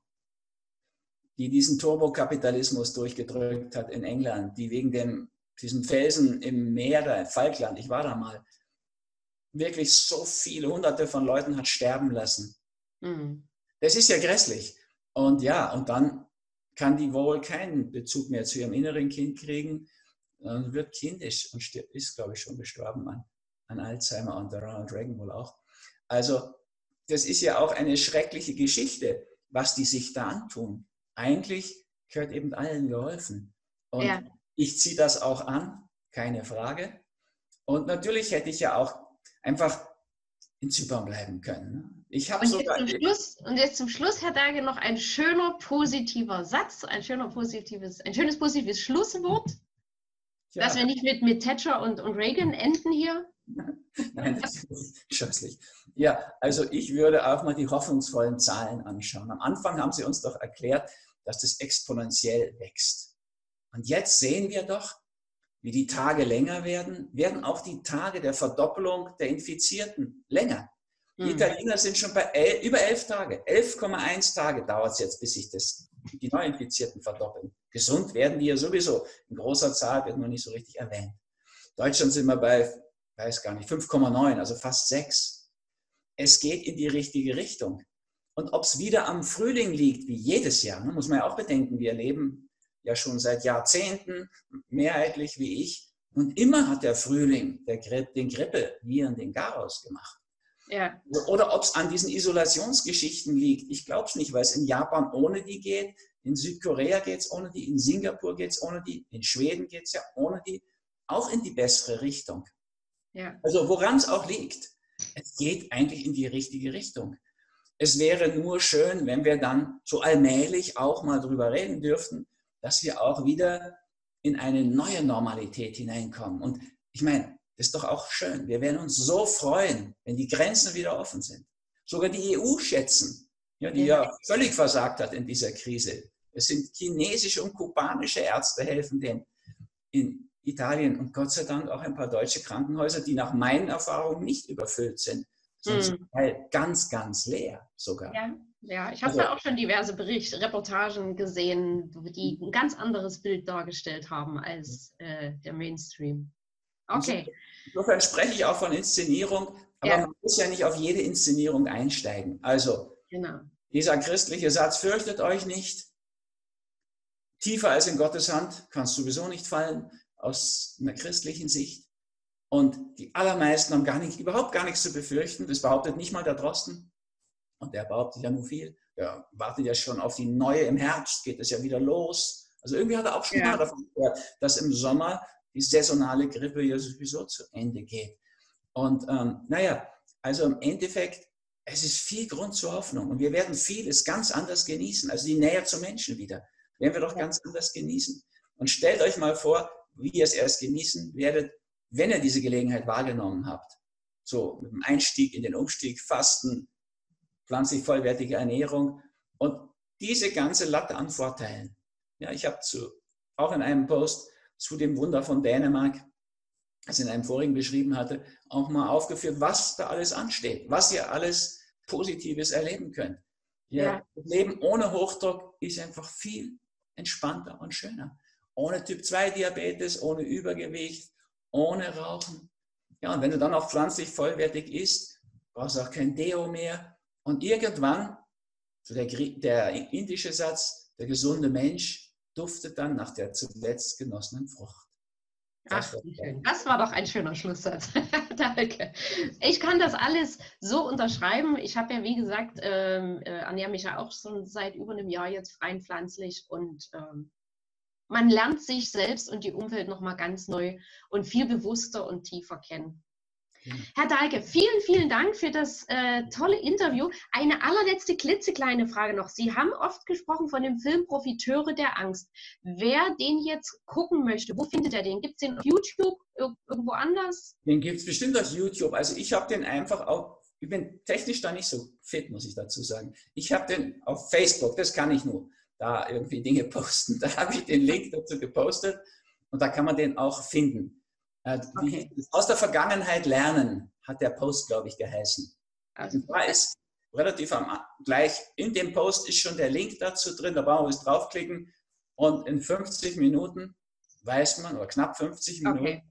die diesen Turbokapitalismus durchgedrückt hat in England, die wegen dem, diesem Felsen im Meer, da, Falkland, ich war da mal, wirklich so viele hunderte von Leuten hat sterben lassen. Mhm. Das ist ja grässlich. Und ja, und dann kann die wohl keinen Bezug mehr zu ihrem inneren Kind kriegen, dann wird kindisch und ist, glaube ich, schon gestorben an, an Alzheimer und der Ronald Reagan wohl auch. Also das ist ja auch eine schreckliche Geschichte, was die sich da antun. Eigentlich gehört eben allen geholfen. Und ja. ich ziehe das auch an, keine Frage. Und natürlich hätte ich ja auch einfach in Zypern bleiben können. Ich habe sogar. Jetzt Schluss, und jetzt zum Schluss, Herr Dage, noch ein schöner positiver Satz, ein schöner positives, ein schönes positives Schlusswort, ja. dass wir nicht mit, mit Thatcher und, und Reagan enden hier. Nein, das ist scheußlich. Ja, also ich würde auch mal die hoffnungsvollen Zahlen anschauen. Am Anfang haben Sie uns doch erklärt, dass das exponentiell wächst. Und jetzt sehen wir doch, wie die Tage länger werden, werden auch die Tage der Verdoppelung der Infizierten länger. Die mhm. Italiener sind schon bei el über elf Tage. 11,1 Tage dauert es jetzt, bis sich das, die Neuinfizierten verdoppeln. Gesund werden die ja sowieso. In großer Zahl wird nur nicht so richtig erwähnt. Deutschland sind wir bei, weiß gar nicht, 5,9, also fast 6. Es geht in die richtige Richtung. Und ob es wieder am Frühling liegt, wie jedes Jahr, ne, muss man ja auch bedenken, wir leben ja schon seit Jahrzehnten, mehrheitlich wie ich. Und immer hat der Frühling der Grippe, den Grippeviren den Garaus gemacht. Ja. Oder ob es an diesen Isolationsgeschichten liegt. Ich glaube es nicht, weil es in Japan ohne die geht, in Südkorea geht es ohne die, in Singapur geht es ohne die, in Schweden geht es ja ohne die, auch in die bessere Richtung. Ja. Also woran es auch liegt, es geht eigentlich in die richtige Richtung. Es wäre nur schön, wenn wir dann so allmählich auch mal drüber reden dürften, dass wir auch wieder in eine neue Normalität hineinkommen. Und ich meine, ist doch auch schön. Wir werden uns so freuen, wenn die Grenzen wieder offen sind. Sogar die EU schätzen, ja, die ja völlig versagt hat in dieser Krise. Es sind chinesische und kubanische Ärzte helfen denen in Italien und Gott sei Dank auch ein paar deutsche Krankenhäuser, die nach meinen Erfahrungen nicht überfüllt sind, sondern hm. ganz, ganz leer sogar. Ja. Ja, ich habe also, ja auch schon diverse Berichte, Reportagen gesehen, die ein ganz anderes Bild dargestellt haben als äh, der Mainstream. Okay. Insofern spreche ich auch von Inszenierung, aber ja. man muss ja nicht auf jede Inszenierung einsteigen. Also, genau. dieser christliche Satz, fürchtet euch nicht, tiefer als in Gottes Hand kannst du sowieso nicht fallen, aus einer christlichen Sicht. Und die allermeisten haben gar nicht, überhaupt gar nichts zu befürchten. Das behauptet nicht mal der Drosten. Und der behauptet ja nur viel. Der wartet ja schon auf die neue, im Herbst geht es ja wieder los. Also irgendwie hat er auch schon ja. mal davon gehört, dass im Sommer die saisonale Grippe ja sowieso zu Ende geht. Und ähm, naja, also im Endeffekt, es ist viel Grund zur Hoffnung und wir werden vieles ganz anders genießen, also die Nähe zum Menschen wieder, werden wir doch ganz anders genießen. Und stellt euch mal vor, wie ihr es erst genießen werdet, wenn ihr diese Gelegenheit wahrgenommen habt. So mit dem Einstieg in den Umstieg, Fasten, pflanzlich vollwertige Ernährung und diese ganze Latte an Vorteilen. Ja, ich habe auch in einem Post zu dem Wunder von Dänemark, das ich in einem vorigen beschrieben hatte, auch mal aufgeführt, was da alles ansteht, was ihr alles Positives erleben könnt. Ja, ja. Das Leben ohne Hochdruck ist einfach viel entspannter und schöner. Ohne Typ-2-Diabetes, ohne Übergewicht, ohne Rauchen. Ja, und wenn du dann auch pflanzlich vollwertig isst, brauchst du auch kein Deo mehr. Und irgendwann, so der, der indische Satz, der gesunde Mensch duftet dann nach der zuletzt genossenen Frucht. Ach, das war doch ein schöner Schlusssatz. Danke. Ich kann das alles so unterschreiben. Ich habe ja, wie gesagt, ähm, äh, ernähre mich ja auch schon seit über einem Jahr jetzt rein pflanzlich und ähm, man lernt sich selbst und die Umwelt nochmal ganz neu und viel bewusster und tiefer kennen. Herr Dahlke, vielen, vielen Dank für das äh, tolle Interview. Eine allerletzte klitzekleine Frage noch. Sie haben oft gesprochen von dem Film Profiteure der Angst. Wer den jetzt gucken möchte, wo findet er den? Gibt es den auf YouTube, irgendwo anders? Den gibt es bestimmt auf YouTube. Also ich habe den einfach auch, ich bin technisch da nicht so fit, muss ich dazu sagen. Ich habe den auf Facebook, das kann ich nur da irgendwie Dinge posten. Da habe ich den Link dazu gepostet und da kann man den auch finden. Äh, okay. Aus der Vergangenheit lernen, hat der Post, glaube ich, geheißen. Also, und da ist relativ am, gleich in dem Post ist schon der Link dazu drin, da brauchen wir es draufklicken und in 50 Minuten weiß man, oder knapp 50 Minuten, okay.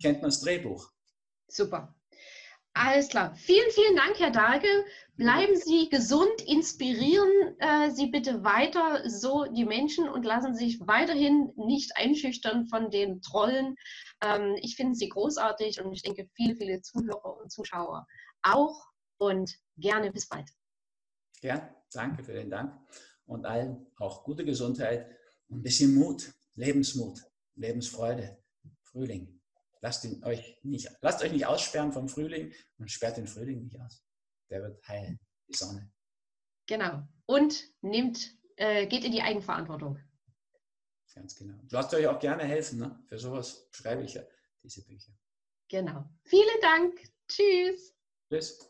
kennt man das Drehbuch. Super. Alles klar. Vielen, vielen Dank, Herr Dahlke. Bleiben Sie gesund, inspirieren äh, Sie bitte weiter so die Menschen und lassen Sie sich weiterhin nicht einschüchtern von den Trollen. Ähm, ich finde Sie großartig und ich denke, viele, viele Zuhörer und Zuschauer auch. Und gerne bis bald. Ja, danke für den Dank und allen auch gute Gesundheit und ein bisschen Mut, Lebensmut, Lebensfreude, Frühling. Lasst, ihn euch nicht, lasst euch nicht aussperren vom Frühling und sperrt den Frühling nicht aus. Der wird heilen, die Sonne. Genau. Und nehmt, äh, geht in die Eigenverantwortung. Ganz genau. Lasst euch auch gerne helfen. Ne? Für sowas schreibe ich ja diese Bücher. Genau. Vielen Dank. Tschüss. Tschüss.